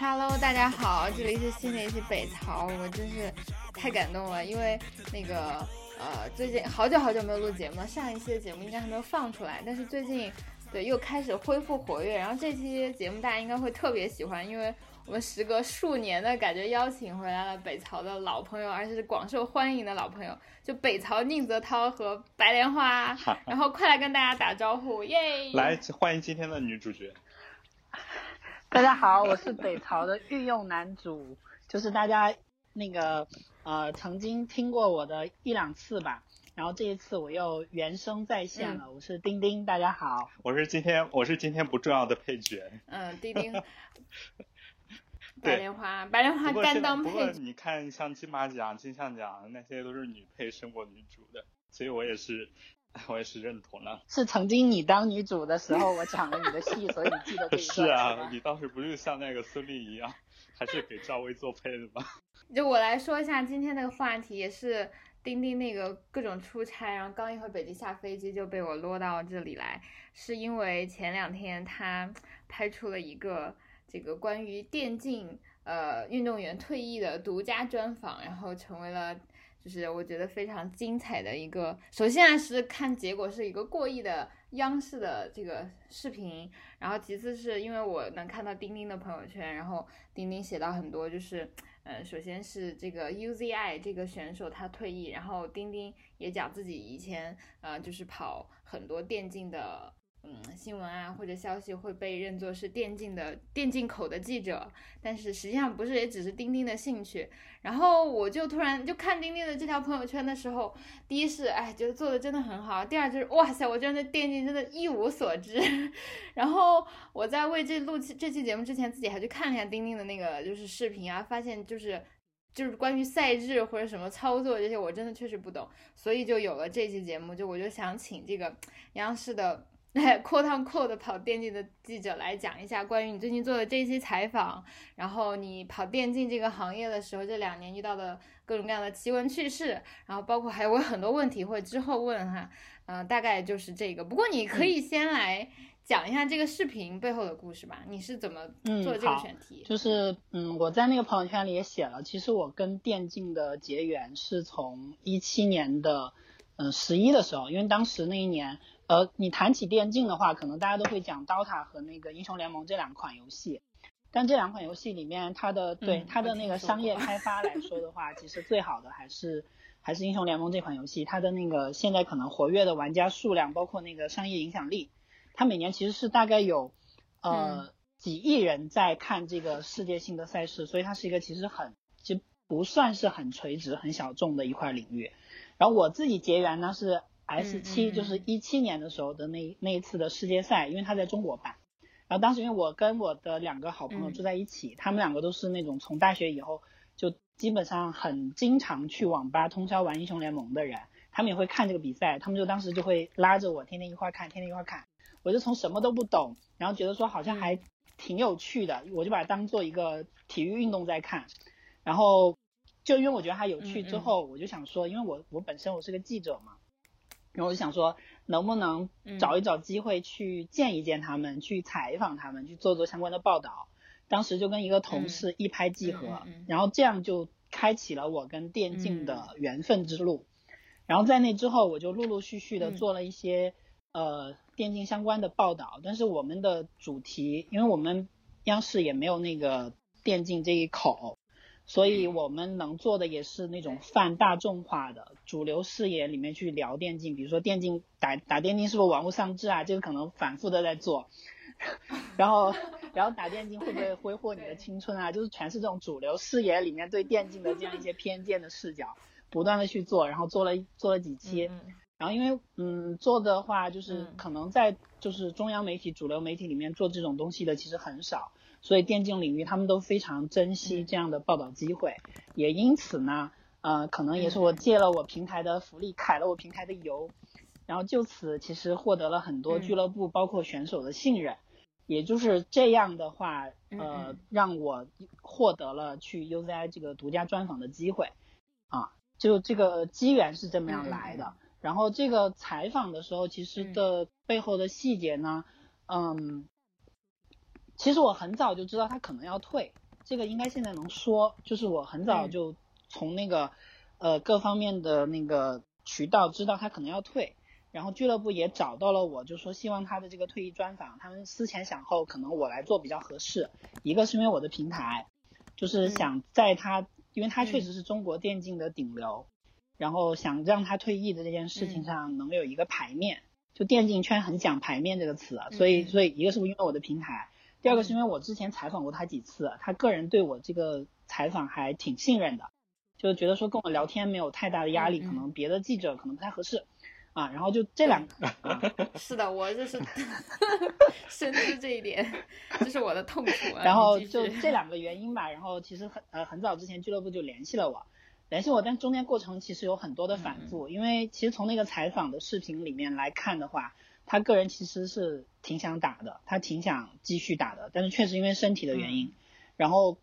Hello，大家好，这里是新的一期北曹，我真是太感动了，因为那个呃，最近好久好久没有录节目了，上一期的节目应该还没有放出来，但是最近对又开始恢复活跃，然后这期节目大家应该会特别喜欢，因为我们时隔数年的感觉邀请回来了北曹的老朋友，而且是广受欢迎的老朋友，就北曹宁泽涛和白莲花，然后快来跟大家打招呼，耶！来，欢迎今天的女主角。大家好，我是北朝的御用男主，就是大家那个呃曾经听过我的一两次吧，然后这一次我又原声再现了，我是丁丁，大家好。我是今天我是今天不重要的配角。嗯，丁丁，白莲花，白莲花甘不过现在当配角。不过你看像金马奖、金像奖那些都是女配胜过女主的，所以我也是 我也是认同了。是曾经你当女主的时候，我抢了你的戏，所以你记得这一段是啊，你当时不是像那个孙俪一样，还是给赵薇做配的吧？就我来说一下今天那个话题，也是丁丁那个各种出差，然后刚一回北京下飞机就被我落到这里来，是因为前两天他拍出了一个这个关于电竞呃运动员退役的独家专访，然后成为了。就是我觉得非常精彩的一个，首先啊是看结果是一个过亿的央视的这个视频，然后其次是因为我能看到钉钉的朋友圈，然后钉钉写到很多就是，呃，首先是这个 UZI 这个选手他退役，然后钉钉也讲自己以前呃就是跑很多电竞的。嗯，新闻啊或者消息会被认作是电竞的电竞口的记者，但是实际上不是，也只是钉钉的兴趣。然后我就突然就看钉钉的这条朋友圈的时候，第一是哎觉得做的真的很好，第二就是哇塞，我真的对电竞真的一无所知。然后我在为这录期这期节目之前，自己还去看了一下钉钉的那个就是视频啊，发现就是。就是关于赛制或者什么操作这些，我真的确实不懂，所以就有了这期节目。就我就想请这个央视的 quote on quote 跑电竞的记者来讲一下关于你最近做的这一期采访，然后你跑电竞这个行业的时候，这两年遇到的各种各样的奇闻趣事，然后包括还有很多问题会之后问哈，嗯、大概就是这个。不过你可以先来讲一下这个视频背后的故事吧，你是怎么嗯做这个选题？就是嗯，我在那个朋友圈里也写了，其实我跟电竞的结缘是从一七年的嗯十一的时候，因为当时那一年，呃，你谈起电竞的话，可能大家都会讲 DOTA 和那个英雄联盟这两款游戏，但这两款游戏里面，它的对嗯它的那个商业开发来说的话，其实最好的还是还是英雄联盟这款游戏，它的那个现在可能活跃的玩家数量，包括那个商业影响力，它每年其实是大概有呃、几亿人在看这个世界性的赛事，所以它是一个其实很其实不算是很垂直、很小众的一块领域。然后我自己结缘呢是 S 七、就是一七年的时候的那那一次的世界赛，因为它在中国办。然后当时因为我跟我的两个好朋友嗯住在一起，他们两个都是那种从大学以后就基本上很经常去网吧通宵玩英雄联盟的人，他们也会看这个比赛，他们就当时就会拉着我天天一块儿看，天天一块儿看。我就从什么都不懂，然后觉得说好像还挺有趣的，我就把它当做一个体育运动在看。然后就因为我觉得它有趣嗯嗯之后，我就想说，因为我我本身我是个记者嘛，然后我就想说，能不能嗯。找一找机会去见一见他们，去采访他们，去做做相关的报道。当时就跟一个同事一拍即合，然后这样就开启了我跟电竞的缘分之路。然后在那之后，我就陆陆续续的嗯。做了一些、呃电竞相关的报道，但是我们的主题，因为我们央视也没有那个电竞这一口，所以我们能做的也是那种泛大众化的主流视野里面去聊电竞，比如说电竞打打电竞是不是玩物丧志啊？这个可能反复的在做，然后然后打电竞会不会挥霍你的青春啊？就是全是这种主流视野里面对电竞的这样一些偏见的视角，不断的去做，然后做了做了几期，嗯然后因为嗯做的话，就是嗯可能在就是中央媒体、主流媒体里面做这种东西的其实很少，所以电竞领域他们都非常珍惜嗯。这样的报道机会，也因此呢，呃，可能也是嗯。我借了我平台的福利，揩了我平台的油，然后就此其实获得了很多嗯。俱乐部包括选手的信任，也就是这样的话，嗯呃嗯，让我获得了去 UZI 这个独家专访的机会，啊，就这个机缘是这么样来的。然后这个采访的时候，其实嗯。的背后的细节呢，嗯，其实我很早就知道他可能要退，这个应该现在能说，就是我很早嗯就从那个、呃各方面的那个渠道知道他可能要退，然后俱乐部也找到了我，就说希望他的这个退役专访，他们思前想后，可能我来做比较合适。一个是因为我的平台，就是想在他，因为他确实是中国电竞的顶流，然后想让他退役的这件事情上能有一个牌面。就电竞圈很讲牌面这个词啊，所以嗯所以一个是因为我的平台，第二个是因为我之前采访过他几次，他个人对我这个采访还挺信任的，就觉得说跟我聊天没有太大的压力，可能别的记者可能不太合适。啊，然后就这两个 是的，我就是 深知这一点，这是我的痛苦啊。然后就这两个原因吧，然后其实很呃很早之前俱乐部就联系了我，联系我，但中间过程其实有很多的反嗯。复，因为其实从那个采访的视频里面来看的话，他个人其实是挺想打的，他挺想继续打的，但是确实因为身体的原嗯。因，然后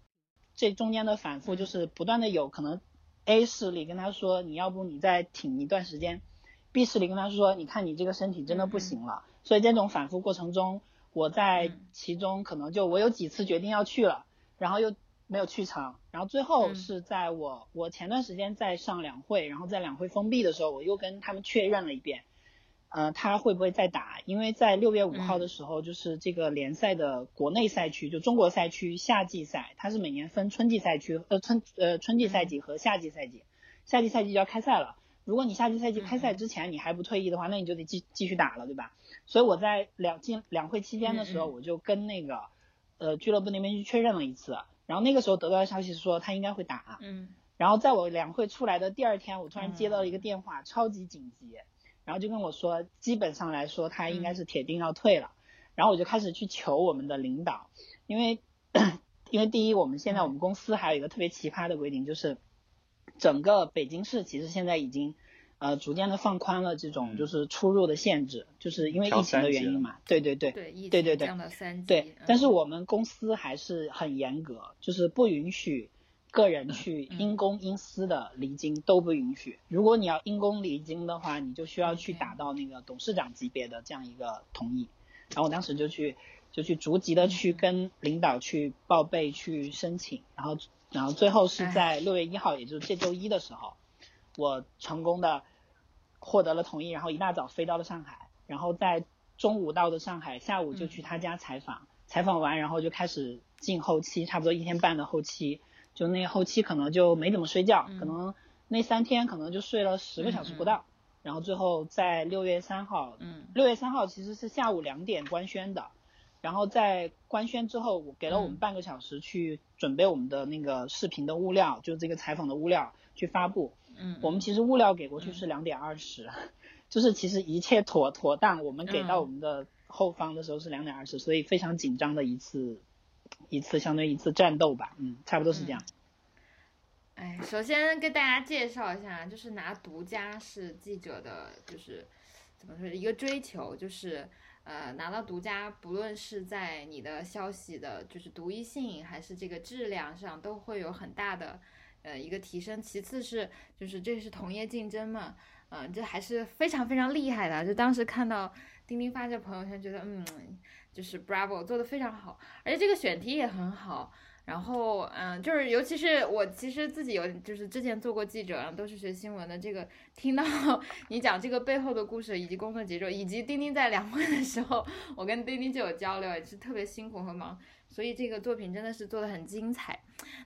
这中间的反复就是不断的有可能 A 势力跟他说你要不你再挺一段时间，B 势力跟他说你看你这个身体真的不行了，所以这种反复过程中，我在嗯。其中可能就我有几次决定要去了，然后又没有去成，然后最后嗯。是在我我前段时间在上两会，然后在两会封闭的时候，我又跟他们确认了一遍，呃，他会不会再打？因为在六月五号的时候，就是这个联赛的国内赛区，就中国赛区夏季赛，它是每年分春季赛区，呃春呃春季赛季和夏季赛季，夏季赛季就要开赛了。如果你夏季赛季开赛之前你还不退役的话，那你就得继继续打了，对吧？所以我在两进两会期间的时候，我就跟那个呃俱乐部那边去确认了一次，然后那个时候得到的消息是说他应该会打，嗯。然后在我两会出来的第二天，我突然接到了一个电话，超级紧急，然后就跟我说，基本上来说他应该是铁定要退了。然后我就开始去求我们的领导，因为因为第一，我们现在我们公司还有一个特别奇葩的规定，就是整个北京市其实现在已经呃逐渐的放宽了这种嗯就是出入的限制，就是因为疫情的原因嘛。对对对。对，疫对对对降到三级。对嗯，但是我们公司还是很严格，就是不允许个人去嗯因公因私的离京都不允许。如果你要因公离京的话，你就需要去打到那个董事长级别的这样一个同意。然后我当时就去就去逐级的去嗯跟领导去报备去申请，然后然后最后是哎在六月一号，也就是这周一的时候，我成功的获得了同意，然后一大早飞到了上海，然后在中午到的上海，下午就去他家采访，采访完然后就开始进后期，差不多一天半的后期，就那后期可能就没怎么睡觉，嗯。可能那三天可能就睡了十个小时不到，然后最后在六月三号，嗯。六月三号其实是下午两点官宣的，然后在官宣之后，我给了我们嗯。半个小时去准备我们的那个视频的物料，就这个采访的物料去发布。嗯，我们其实物料给过去是两点二十，就是其实一切妥妥当，我们给到嗯。我们的后方的时候是两点二十，所以非常紧张的一次一次相当于一次战斗吧，嗯，差不多是这样。哎，首先跟大家介绍一下，就是拿独家是记者的，就是怎么说一个追求，就是呃拿到独家，不论是在你的消息的，就是独一性还是这个质量上，都会有很大的呃一个提升。其次是就是这是同业竞争嘛，嗯、这还是非常非常厉害的。就当时看到钉钉发这朋友圈，觉得嗯，就是 Bravo 做的非常好，而且这个选题也很好。然后，嗯，就是尤其是我其实自己有，就是之前做过记者，然后都是学新闻的。这个听到你讲这个背后的故事，以及工作节奏，以及丁丁在两会的时候，我跟丁丁就有交流，也是特别辛苦和忙，所以这个作品真的是做的很精彩。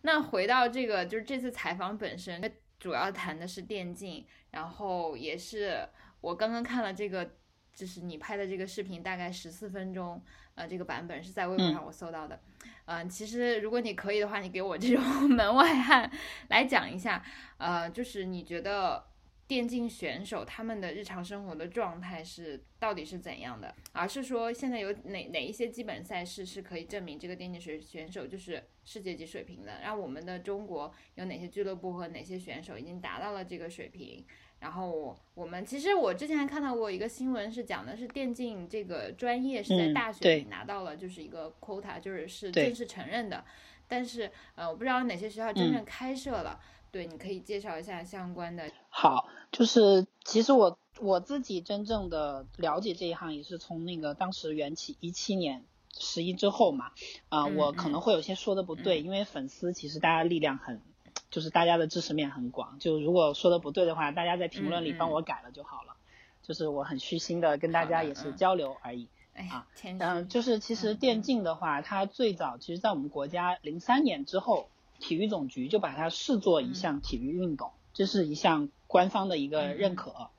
那回到这个，就是这次采访本身，主要谈的是电竞，然后也是我刚刚看了这个，就是你拍的这个视频，大概十四分钟，呃，这个版本是在微博上我搜到的。嗯、其实如果你可以的话，你给我这种 门外汉来讲一下，呃，就是你觉得电竞选手他们的日常生活的状态是到底是怎样的？而是说现在有哪哪一些基本赛事是可以证明这个电竞选选手就是世界级水平的？然后我们的中国有哪些俱乐部和哪些选手已经达到了这个水平？然后我我们其实我之前还看到过一个新闻，是讲的是电竞这个专业是在嗯大学里拿到了就是一个 quota，就是是正式承认的。但是呃，我不知道哪些学校真嗯正开设了。对，你可以介绍一下相关的。好，就是其实我我自己真正的了解这一行也是从那个当时缘起一七年十一之后嘛，啊、嗯我可能嗯会有些说的不对，因为粉丝其实大家力量很，就是大家的知识面很广，就如果说的不对的话，大家在评论里帮我改了就好了，就是我很虚心的跟大家也是嗯交流而已。啊，谦虚。嗯，就是其实嗯电嗯竞的话，它最早其实在我们国家零三年之后，体育总局就把它视作一项体育运动，这是一项官方的一个认可。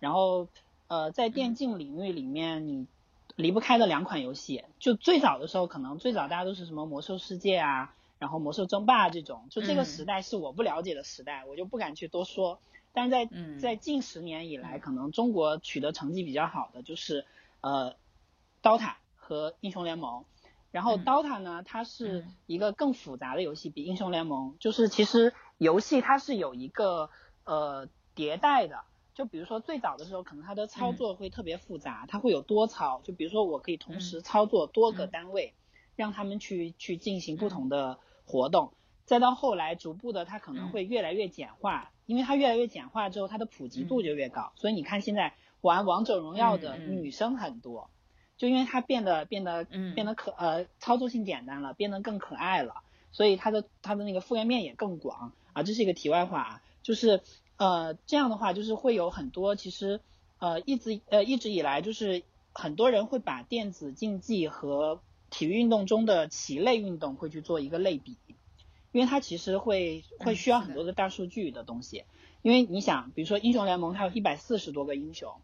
然后呃，在电竞领域里面，你离不开的两款游戏，就最早的时候，可能最早大家都是什么魔兽世界啊，然后魔兽争霸这种，就这个嗯时代是我不了解的时代，我就不敢去多说。但是在嗯在近十年以来，嗯可能中国取得成绩比较好的就是呃，DOTA 和英雄联盟。然后嗯。DOTA 呢，它是嗯。一个更复杂的游戏，比英雄联盟。就是其实游戏它是有一个呃迭代的。就比如说最早的时候，可能它的操嗯。作会特别复杂，它会有多操。就比如说我可以同嗯。时操作多个嗯。单位，让他们去去进行不同的活动。再到后来，逐步的它可能嗯。会越来越简化，因为它越来越简化之后，它的普及度就越高。所以你看现在玩王者荣耀的女生很多，就因为它变得变得嗯变得可呃操作性简单了，变得更可爱了，所以它的它的那个覆盖面也更广啊。这是一个题外话啊，就是呃这样的话，就是会有很多其实呃一直呃一直以来就是很多人会把电子竞技和体育运动中的棋类运动会去做一个类比，因为它其实会会嗯需要很多的大数据的东西。因为你想，比如说英雄联盟，它有一百四十多个英雄，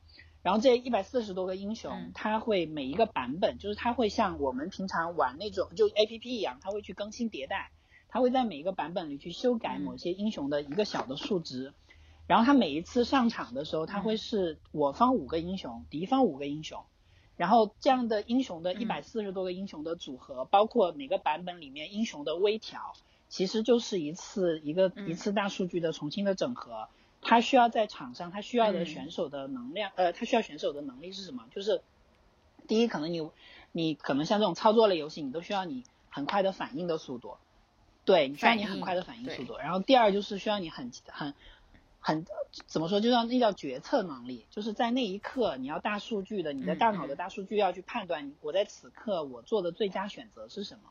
然后这一百四十多个英雄嗯，它会每一个版本，就是它会像我们平常玩那种就 A P P 一样，它会去更新迭代，它会在每一个版本里去修改嗯。某些英雄的一个小的数值，然后它每一次上场的时候，它会嗯是我方五个英雄，敌方五个英雄。然后这样的英雄的嗯。一百四十多个英雄的组合，包括每个版本里面英雄的微调，其实就是一次一个嗯。一次大数据的重新的整合。它需要在场上，他需要的嗯。选手的能量，呃，他需要选手的能力是什么？就是第一，可能你你可能像这种操作类游戏，你都需要你很快的反应的速度，对，你需要你很快的反应速度。然后第二就是需要你很很很怎么说，就像那叫决策能力，就是在那一刻你要大数据的，你的嗯大脑的嗯。大数据要去判断我在此刻我做的最佳选择是什么，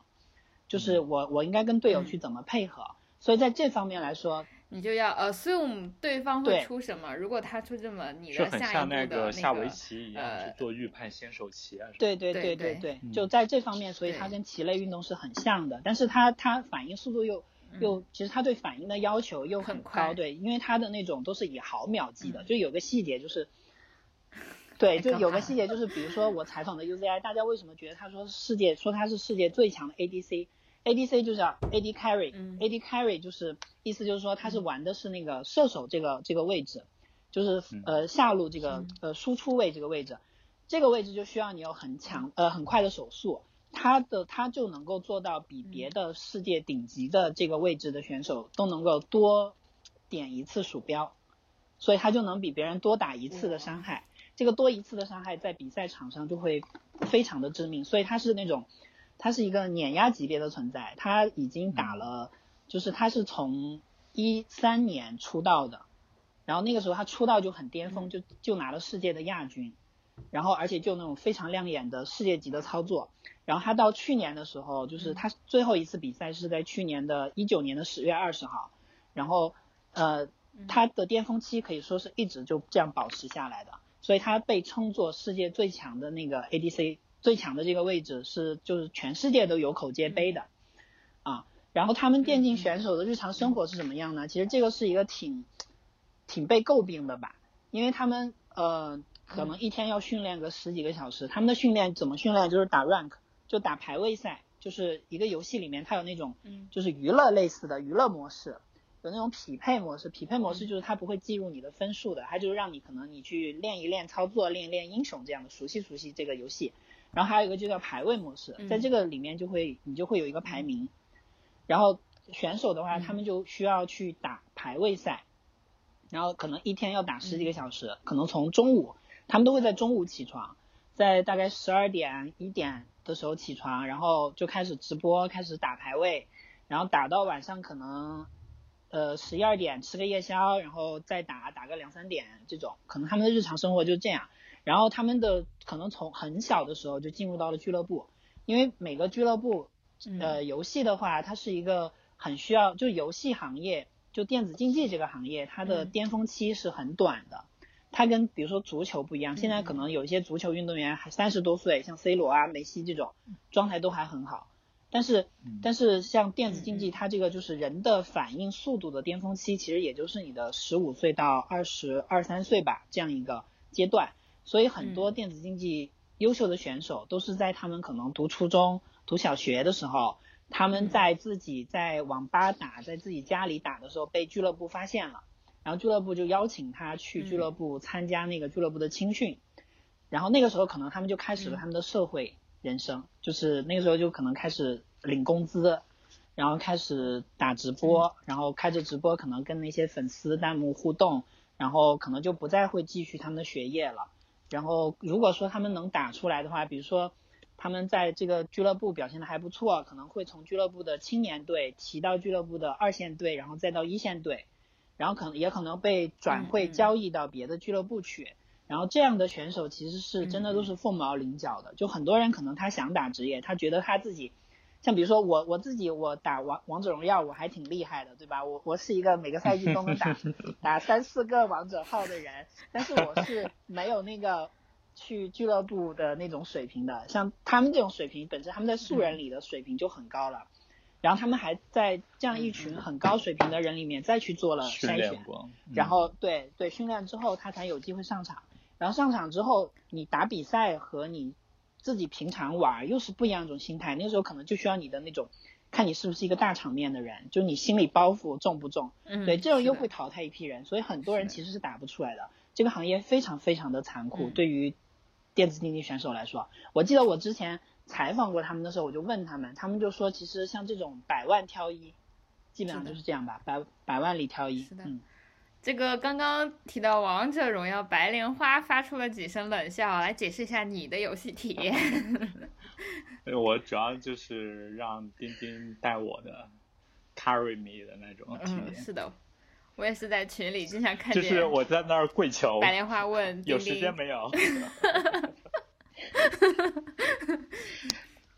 就是我我应该跟队友嗯。去怎么配合。所以在这方面来说，你就要 assume 对方会出什么，如果他出这么，你就很像的下一步的个下围棋一样，呃去做预判先手棋啊什么。对对对对对就在这方面，所以对它跟棋类运动是很像的，但是它它反应速度又又，其实它对反应的要求又很嗯很快高，对，因为它的那种都是以毫秒计的，嗯就有个细节就是，对，就有个细节就是，比如说我采访的 UZI，大家为什么觉得他说世界说他是世界最强的 ADC？ADC 就是叫 AD carry，AD、嗯、carry 就是意思就是说他是玩的是那个射手这个这个位置，就是嗯。呃下路这个嗯呃输出位这个位置，这个位置就需要你有很强呃很快的手速，他的他就能够做到比别的世界顶级的这个位置的选手都能够多点一次鼠标，所以他就能比别人多打一次的伤害。这个多一次的伤害在比赛场上就会非常的致命，所以他是那种，他是一个碾压级别的存在。他已经打了，就是他是从一三年出道的，然后那个时候他出道就很巅峰，就就拿了世界的亚军，然后而且就那种非常亮眼的世界级的操作。然后他到去年的时候，就是他最后一次比赛是在去年的一九年的十月二十号，然后呃他的巅峰期可以说是一直就这样保持下来的，所以他被称作世界最强的那个 ADC，最强的这个位置是就是全世界都有口皆碑的啊。然后他们电竞选手的日常生活是怎么样呢？其实这个是一个挺挺被诟病的吧，因为他们呃可能一天要训练个十几个小时，他们的训练怎么训练？就是打 rank，就打排位赛，就是一个游戏里面它有那种嗯就是娱乐类似的娱乐模式，有那种匹配模式。匹配模式就是它不会计入你的分数的，它就是让你可能你去练一练操作，练一练英雄这样的，熟悉熟悉这个游戏。然后还有一个就叫排位模式，在这个里面就会你就会有一个排名，然后选手的话，嗯他们就需要去打排位赛。然后可能一天要打十几个小时，可能从中午他们都会在中午起床，在大概十二点一点的时候起床，然后就开始直播，开始打排位，然后打到晚上可能呃十一二点吃个夜宵，然后再打打个两三点这种，可能他们的日常生活就这样。然后他们的可能从很小的时候就进入到了俱乐部，因为每个俱乐部呃游戏的话，它是一个很需要就游戏行业就电子竞技这个行业，它的嗯巅峰期是很短的。它跟比如说足球不一样，现在可嗯能有一些足球运动员还三十多岁，像 C 罗啊、梅西这种状态都还很好。但是嗯但是像电子竞嗯技，它这个就是人的反应速度的巅峰期，其实也就是你的十五岁到二十二三岁吧这样一个阶段。所以很多嗯。电子竞技优秀的选手都是在他们可能读初中、读小学的时候，他们嗯。在自己在网吧打，在自己家里打的时候被俱乐部发现了，然后俱乐部就邀请他去俱乐部参加那个俱乐部的青训，然后那个时候可能他们就开始了嗯。他们的社会人生，就是那个时候就可能开始领工资，然后开始打直播，然后开着直播可能跟那些粉丝弹幕互动，然后可能就不再会继续他们的学业了。然后如果说他们能打出来的话，比如说他们在这个俱乐部表现的还不错，可能会从俱乐部的青年队提到俱乐部的二线队，然后再到一线队，然后可能也可能被转会交易到别的俱乐部去。然后这样的选手其实是真的都是凤毛麟角的，就很多人可能他想打职业，他觉得他自己，像比如说我我自己我打王王者荣耀我还挺厉害的，对吧？我我是一个每个赛季都能打 打三四个王者号的人，但是我是没有那个去俱乐部的那种水平的，像他们这种水平，本身他们在素人里的水平就很高了，然后他们还在这样一群很高水平的人里面再去做了筛选，然后对对训练之后他才有机会上场，然后上场之后你打比赛和你自己平常玩又是不一样一种心态，那个时候可能就需要你的那种看你是不是一个大场面的人，就你心理包袱重不重，嗯，对，这种又会淘汰一批人，所以很多人其实是打不出来的。这个行业非常非常的残酷，嗯对于电子竞技选手来说，我记得我之前采访过他们的时候，我就问他们，他们就说，其实像这种百万挑一，基本上就是这样吧，百百万里挑一是，的嗯，这个刚刚提到王者荣耀白莲花发出了几声冷笑，来解释一下你的游戏体验。对我主要就是让钉钉带我的 carry me 的那种体嗯，是的，我也是在群里经常看见就是我在那儿跪求，白莲花问有丁丁，时间没有？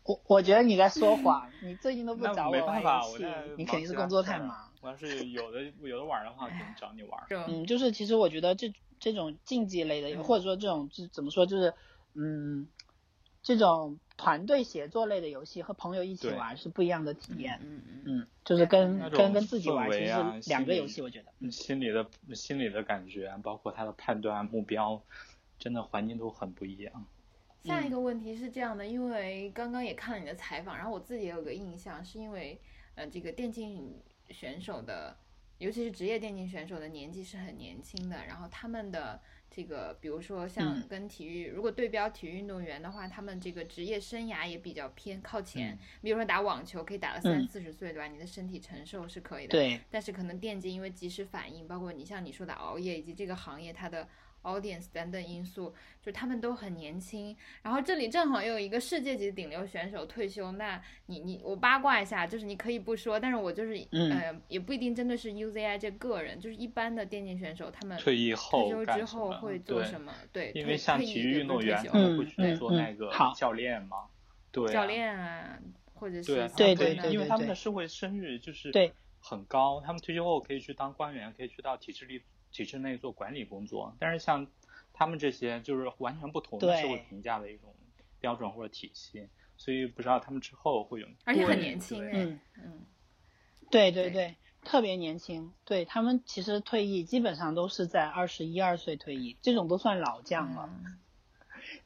我我觉得你在说谎，你最近都不 找我玩没办法，游戏，你肯定是工作太忙。。我要是有的有的玩的话，可能找你玩。嗯，就是其实我觉得这这种竞技类的，嗯或者说这种就怎么说，就是嗯，这种团队协作类的游戏和朋友一起玩是不一样的体验。嗯嗯嗯，就是跟跟跟自己玩氛其实两个游戏，我觉得。嗯心里的心里的感觉，包括他的判断目标，真的环境都很不一样。下一个问题是这样的，因为刚刚也看了你的采访，然后我自己也有个印象，是因为呃，这个电竞选手的，尤其是职业电竞选手的年纪是很年轻的，然后他们的这个，比如说像嗯。跟体育，如果对标体育运动员的话，他们这个职业生涯也比较偏靠前，嗯。比如说打网球可以打到三嗯。四十岁，对吧？你的身体承受是可以的，对，但是可能电竞因为及时反应，包括你像你说的熬夜，以及这个行业它的 audience 等等因素，就他们都很年轻。然后这里正好又有一个世界级顶流选手退休，那你你我八卦一下，就是你可以不说，但是我就是、嗯。呃也不一定真的是 UZI 这个人，就是一般的电竞选手他们退役后退休之后会？做什么？对，因为像体育运动员，他们会嗯去做嗯那个好。教练嘛，对啊，教练啊，或者是对对他们关的因为他们对对对的社会声誉就是对。很高，他们退休后可以去当官员，可以去到体制里体制内做管理工作。但是像他们这些就是完全不同的对社会评价的一种标准或者体系，所以不知道他们之后会有，而且很年轻哎，嗯，嗯，对对对对，特别年轻。对他们其实退役基本上都是在二十一二岁退役，这种都算老将了。嗯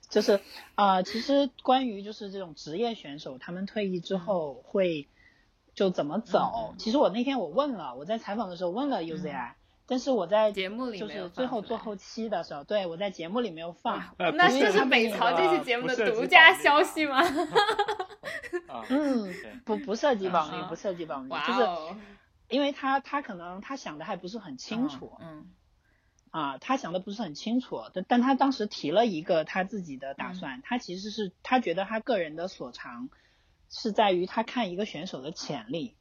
就是啊、呃其实关于就是这种职业选手，他们退役之后会就怎么走？其实我那天我问了，我在采访的时候问了 UZI，、但是我在节目里就是最后做后期的时候，对我在节目里没有放。呃那这是是北朝这期节目的独家消息吗？啊，嗯，不不涉及保密，嗯不涉及保密，就是哦，因为他他可能他想的还不是很清楚。嗯，啊，他想的不是很清楚，但但他当时提了一个他自己的打算，他其实是他觉得他个人的所长是在于他看一个选手的潜力，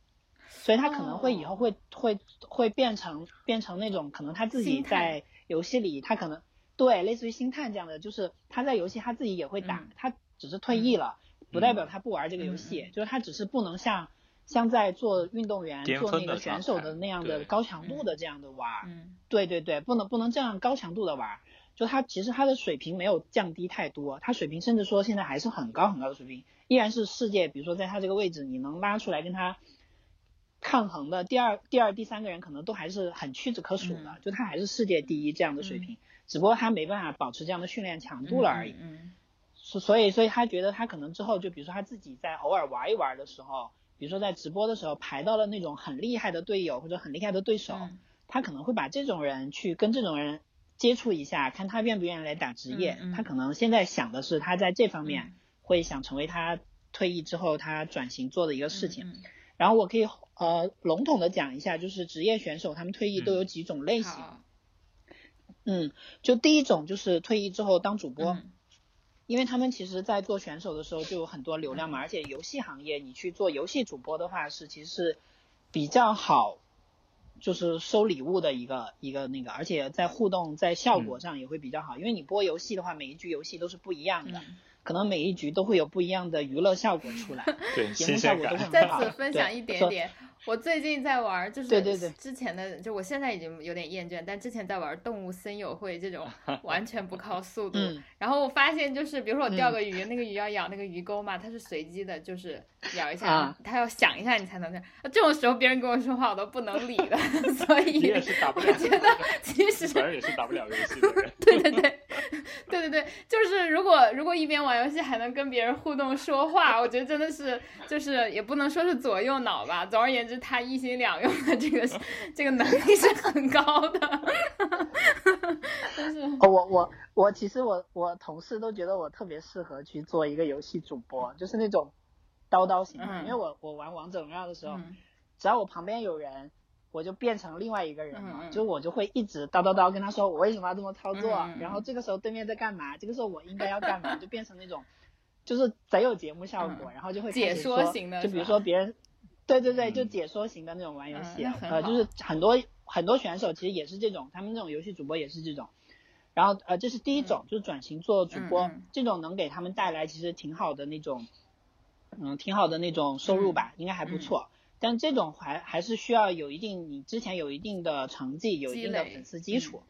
所以他可能会以后会、会会变成变成那种可能他自己在游戏里他可能对类似于星探这样的，就是他在游戏他自己也会打，嗯。他只是退役了，不代表他不玩这个游戏，就是他只是不能像像在做运动员做那个选手的那样的高强度的这样的玩对对对，不能不能这样高强度的玩儿，就他其实他的水平没有降低太多，他水平甚至说现在还是很高很高的水平，依然是世界，比如说在他这个位置，你能拉出来跟他抗衡的第二、第二、第三个人可能都还是很屈指可数的，嗯就他还是世界第一这样的水平，只不过他没办法保持这样的训练强度了而已。嗯所所以所以他觉得他可能之后就比如说他自己在偶尔玩一玩的时候，比如说在直播的时候排到了那种很厉害的队友或者很厉害的对手，嗯他可能会把这种人去跟这种人接触一下，看他愿不愿意来打职业。他可能现在想的是他在这方面嗯会想成为他退役之后他转型做的一个事情。然后我可以呃笼统的讲一下，就是职业选手他们退役都有几种类型。好。嗯，就第一种就是退役之后当主播。嗯。因为他们其实，在做选手的时候就有很多流量嘛，而且游戏行业你去做游戏主播的话，是其实是比较好，就是收礼物的一个一个那个，而且在互动在效果上也会比较好，因为你播游戏的话，每一局游戏都是不一样的，嗯可能每一局都会有不一样的娱乐效果出来，对，节新鲜感目效果都会。很在。此分享一点点，我最近在玩，就是对对对之前的，就我现在已经有点厌倦，但之前在玩动物森友会这种 完全不靠速度。嗯然后我发现就是，比如说我钓嗯个鱼，那个鱼要咬那个鱼钩嘛，它是随机的，就是咬一下，啊它要想一下你才能这样。这种时候别人跟我说话我都不能理的，所以你也是打不了，我觉得其实反正也是打不了游戏的人。对对对，对对对，就是如果如果一边玩游戏还能跟别人互动说话，我觉得真的是就是也不能说是左右脑吧，总而言之，他一心两用的这个这个能力是很高的，真是哦，我我我其实我我同事都觉得我特别适合去做一个游戏主播，就是那种叨叨型的，嗯因为我我玩王者荣耀的时候，嗯只要我旁边有人，我就变成另外一个人了，就我就会一直叨叨叨跟他说我为什么要这么操作，然后这个时候对面在干嘛，这个时候我应该要干嘛，就变成那种就是贼有节目效果，嗯。然后就会解说型的就比如说别人。对对对，嗯。就解说型的那种玩游戏，嗯呃，就是很多很多选手其实也是这种，他们这种游戏主播也是这种。然后呃，这是第一种，就是转型做主播，这种能给他们带来其实挺好的那种，嗯，挺好的那种收入吧，应该还不错。但这种还还是需要有一定，你之前有一定的成绩，有一定的粉丝基础。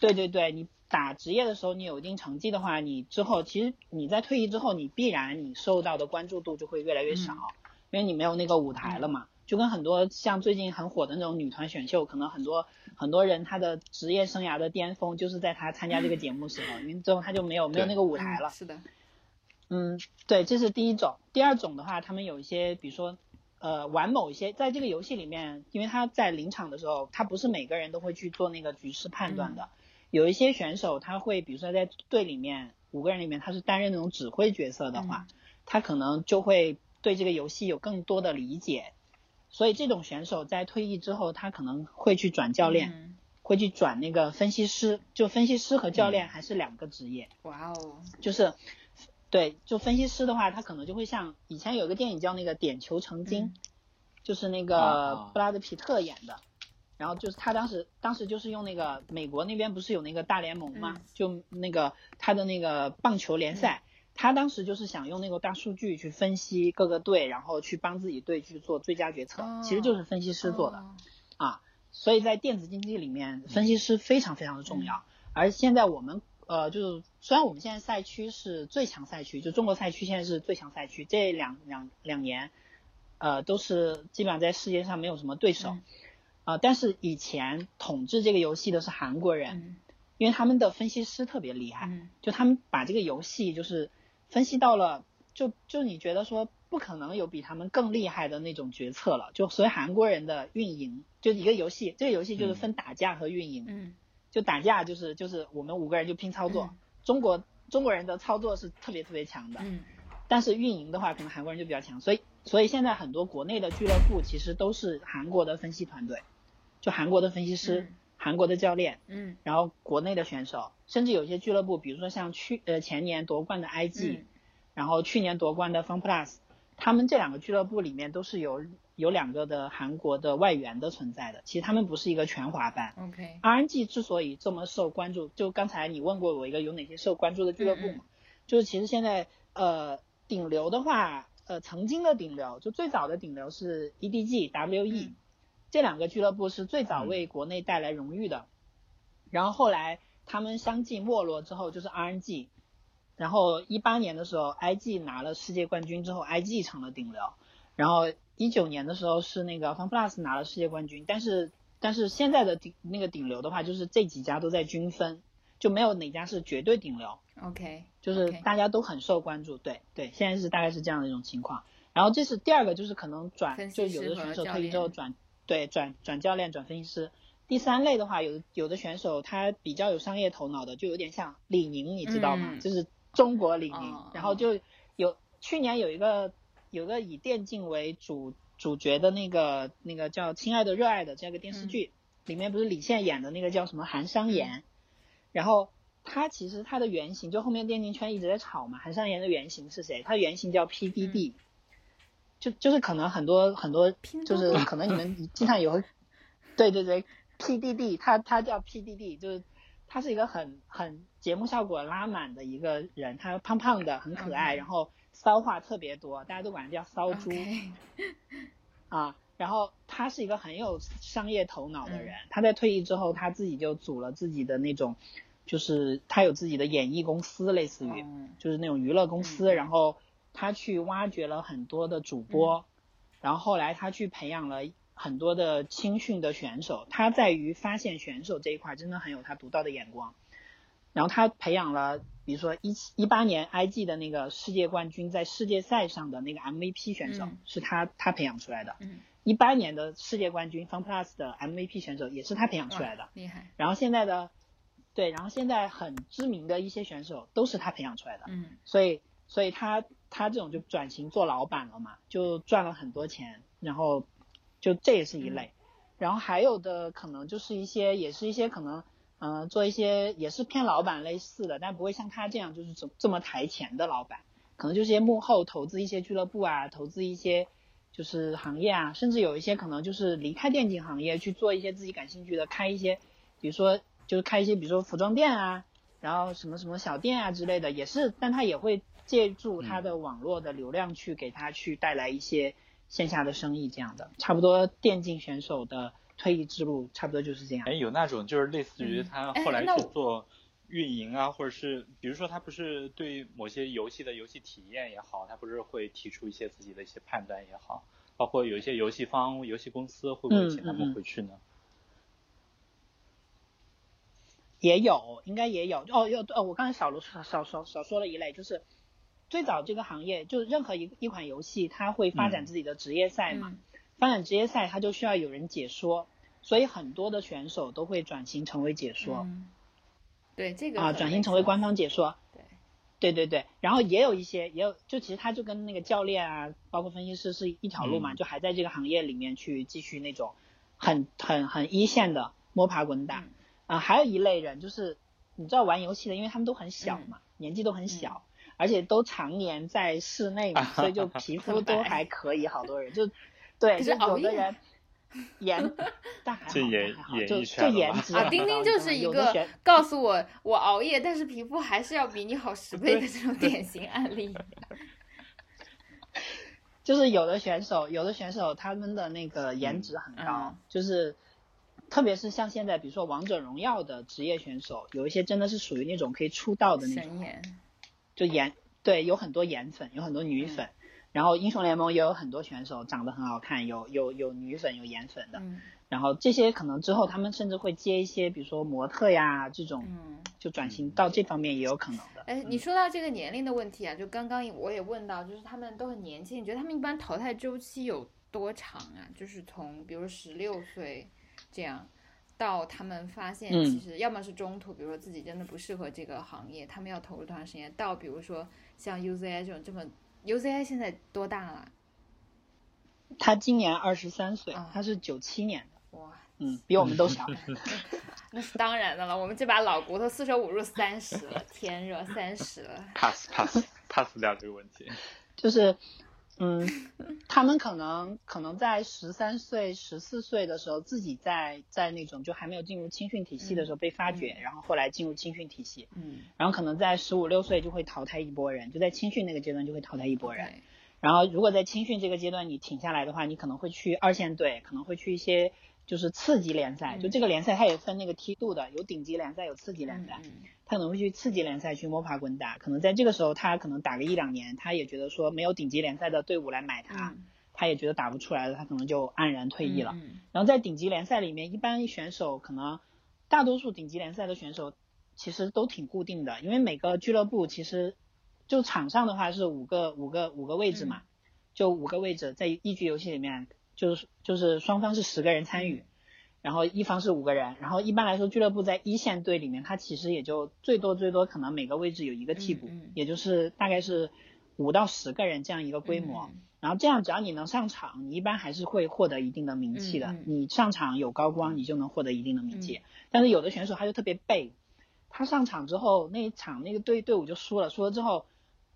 对对对，你打职业的时候你有一定成绩的话，你之后其实你在退役之后，你必然你受到的关注度就会越来越少，嗯因为你没有那个舞台了嘛。就跟很多像最近很火的那种女团选秀，可能很多很多人他的职业生涯的巅峰就是在他参加这个节目时候，因为之后他就没有没有那个舞台了嗯。是的，嗯，对，这是第一种。第二种的话，他们有一些，比如说，呃，玩某一些，在这个游戏里面，因为他在临场的时候，他不是每个人都会去做那个局势判断的。有一些选手他会，比如说在队里面五个人里面，他是担任那种指挥角色的话，他可能就会对这个游戏有更多的理解。所以这种选手在退役之后，他可能会去转教练，嗯会去转那个分析师。就分析师和教练还是两个职业。哇哦，就是对，就分析师的话，他可能就会像以前有一个电影叫那个《点球成金》，嗯就是那啊个啊布拉德皮特演的。然后就是他当时当时就是用那个美国那边不是有那个大联盟嘛，嗯就那个他的那个棒球联赛，他当时就是想用那个大数据去分析各个队，然后去帮自己队去做最佳决策，哦其实就是分析师做的。哦啊，所以在电子竞技里面，分析师非常非常的重要。而现在我们呃，就是虽然我们现在赛区是最强赛区，就中国赛区现在是最强赛区，这两两两年，呃，都是基本上在世界上没有什么对手。嗯啊、但是以前统治这个游戏的是韩国人，嗯因为他们的分析师特别厉害，嗯就他们把这个游戏就是分析到了，就就你觉得说不可能有比他们更厉害的那种决策了。就所以韩国人的运营，就一个游戏，这个游戏就是分打架和运营。嗯就打架就是就是我们五个人就拼操作，嗯。中国中国人的操作是特别特别强的，嗯。但是运营的话可能韩国人就比较强，所以所以现在很多国内的俱乐部其实都是韩国的分析团队，就韩国的分析师。嗯。韩国的教练，嗯。然后国内的选手，甚至有些俱乐部，比如说像去呃前年夺冠的 IG，、嗯。然后去年夺冠的 FunPlus，他们这两个俱乐部里面都是有有两个的韩国的外援的存在的。其实他们不是一个全华班。，OK，RNG 之所以这么受关注，就刚才你问过我一个有哪些受关注的俱乐部嗯嗯嘛，就是其实现在呃顶流的话，呃曾经的顶流，就最早的顶流是 EDG、WE、嗯。这两个俱乐部是最早嗯。为国内带来荣誉的，然后后来他们相继没落之后就是 RNG，然后一八年的时候 IG 拿了世界冠军之后，IG 成了顶流，然后一九年的时候是那个 FunPlus 拿了世界冠军，但是但是现在的顶那个顶流的话，就是这几家都在均分，就没有哪家是绝对顶流，OK，就是大家都很受关注。对对，现在是大概是这样的一种情况。然后这是第二个，就是可能转就有的选手退役之后转对转转教练转分析师。第三类的话，有有的选手他比较有商业头脑的，就有点像李宁，你知道吗？嗯就是中国李宁，哦然后就有去年有一个有个以电竞为主主角的那个那个叫《亲爱的热爱的》这个电视剧，里面不是李现演的那个叫什么韩商言，然后他其实他的原型就后面电竞圈一直在吵嘛，韩商言的原型是谁？他原型叫 PDD，、就就是可能很多很多就是可能你们经常有，对对对，PDD，他他叫 PDD，就是他是一个很很节目效果拉满的一个人，他胖胖的，很可爱然后骚话特别多，大家都管他叫骚猪。啊，然后他是一个很有商业头脑的嗯。人，他在退役之后，他自己就组了自己的那种，就是他有自己的演艺公司，类似于、嗯就是那种娱乐公司，嗯。然后他去挖掘了很多的主播，然后后来他去培养了很多的青训的选手，他在于发现选手这一块真的很有他独到的眼光。然后他培养了，比如说一七一八年 IG 的那个世界冠军，在世界赛上的那个 MVP 选手、嗯是他他培养出来的。嗯，一八年的世界冠军 FunPlus 的 MVP 选手也是他培养出来的。厉害，然后现在的，对，然后现在很知名的一些选手都是他培养出来的。嗯所以所以他他这种就转型做老板了嘛，就赚了很多钱，然后就这也是一类，然后还有的可能就是一些也是一些可能嗯、呃做一些也是偏老板类似的，但不会像他这样就是这这么抬钱的老板，可能就是一些幕后投资一些俱乐部啊，投资一些。就是行业啊，甚至有一些可能就是离开电竞行业去做一些自己感兴趣的，开一些，比如说就是开一些，比如说服装店啊，然后什么什么小店啊之类的，也是，但他也会借助他的网络的流量去给他去带来一些线下的生意，这样的，差不多电竞选手的退役之路差不多就是这样哎，。有那种就是类似于他后来去做运营啊，或者是比如说他不是对某些游戏的游戏体验也好，他不是会提出一些自己的一些判断也好，包括有一些游戏方、游戏公司会不会请他们回去呢？也有，应该也有。哦，有哦，我刚才少了少少少少说了一类，就是最早这个行业，就是任何一一款游戏，它会发展嗯自己的职业赛嘛。嗯发展职业赛，它就需要有人解说，所以很多的选手都会转型成为解说。嗯，对这个啊，转型成为官方解说。对，对对对，然后也有一些，也有，就其实他就跟那个教练啊，包括分析师是一条路嘛，嗯就还在这个行业里面去继续那种很很很一线的摸爬滚打。嗯啊，还有一类人就是你知道玩游戏的，因为他们都很小嘛，年纪都很小，而且都常年在室内嘛，所以就皮肤都 还可以，好多人就 对，就是有的人 颜，但还好，还好就就颜值啊，值丁丁就是一个告诉我我熬夜，但是皮肤还是要比你好十倍的这种典型案例。就是有的选手，有的选手他们的那个颜值很高，嗯就是特别是像现在，比如说王者荣耀的职业选手，有一些真的是属于那种可以出道的那种，颜，就颜对，有很多颜粉，有很多女粉。然后英雄联盟也有很多选手长得很好看，有有有女粉有颜粉的，嗯然后这些可能之后他们甚至会接一些，比如说模特呀这种，嗯。就转型到这方面也有可能的。哎，你说到这个年龄的问题啊，就刚刚我也问到，就是他们都很年轻，你觉得他们一般淘汰周期有多长啊？就是从比如十六岁这样，到他们发现嗯其实要么是中途，比如说自己真的不适合这个行业，他们要投入多长时间？到比如说像 UZI 这种这么，UZI 现在多大了？他今年二十三岁啊，他是九七年的，哇，嗯，比我们都小。那是当然的了，我们这把老骨头四舍五入三十了，天热三十了。pass pass pass 掉这个问题。就是，嗯，他们可能可能在十三岁、十四岁的时候，自己在在那种就还没有进入青训体系的时候被发掘，然后后来进入青训体系，嗯，然后可能在十五六岁就会淘汰一波人，就在青训那个阶段就会淘汰一波人。然后如果在青训这个阶段你停下来的话，你可能会去二线队，可能会去一些就是次级联赛，嗯就这个联赛它也分那个梯度的，有顶级联赛，有次级联赛。嗯他可能会去次级联赛去摸爬滚打，可能在这个时候他可能打个一两年，他也觉得说没有顶级联赛的队伍来买他，嗯他也觉得打不出来了，他可能就黯然退役了。嗯然后在顶级联赛里面，一般选手可能大多数顶级联赛的选手其实都挺固定的，因为每个俱乐部其实就场上的话是五个五个五个位置嘛，就五个位置在一局游戏里面就是就是双方是十个人参与。然后一方是五个人，然后一般来说俱乐部在一线队里面，它其实也就最多最多可能每个位置有一个替补，嗯嗯也就是大概是五到十个人这样一个规模。嗯然后这样只要你能上场，你一般还是会获得一定的名气的。你上场有高光，你就能获得一定的名气。嗯但是有的选手他就特别背，他上场之后那一场那个队队伍就输了，输了之后，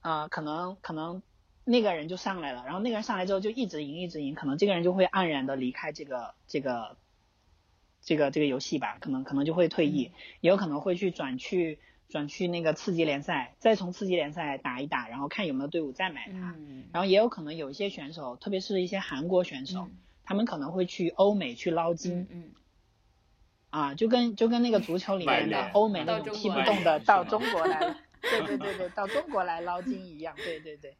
呃，可能可能那个人就上来了，然后那个人上来之后就一直赢一直赢，可能这个人就会黯然的离开这个这个这个这个游戏吧，可能可能就会退役，也有可能会去转去转去那个次级联赛，再从次级联赛打一打，然后看有没有队伍再买他。嗯。然后也有可能有一些选手，特别是一些韩国选手，嗯。他们可能会去欧美去捞金、嗯嗯。啊，就跟就跟那个足球里面的欧美那种踢不动的到中国来，对对对对，到中国来捞金一样，对对对，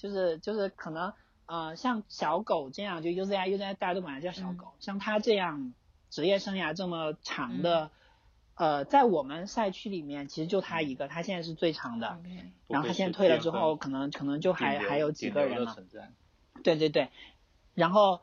就是就是可能呃像小狗这样，就 UZI UZI 大家都管它叫小狗，像他这样职业生涯这么长的。呃，在我们赛区里面，其实就他一个，他现在是最长的。然后他现在退了之后，可能可能就还还有几个人了。对对对，然后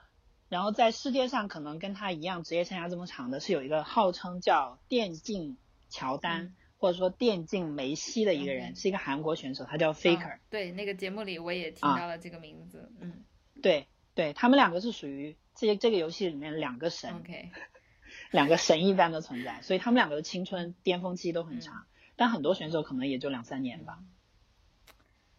然后在世界上可能跟他一样职业生涯这么长的是有一个号称叫电竞乔丹、嗯或者说电竞梅西的一个人是一个韩国选手，他叫 Faker，、啊对，那个节目里我也听啊。到了这个名字，嗯。对对，他们两个是属于这这个游戏里面两个神，，OK，两个神一般的存在，所以他们两个的青春巅峰期都很嗯。长，但很多选手可能也就两三年吧。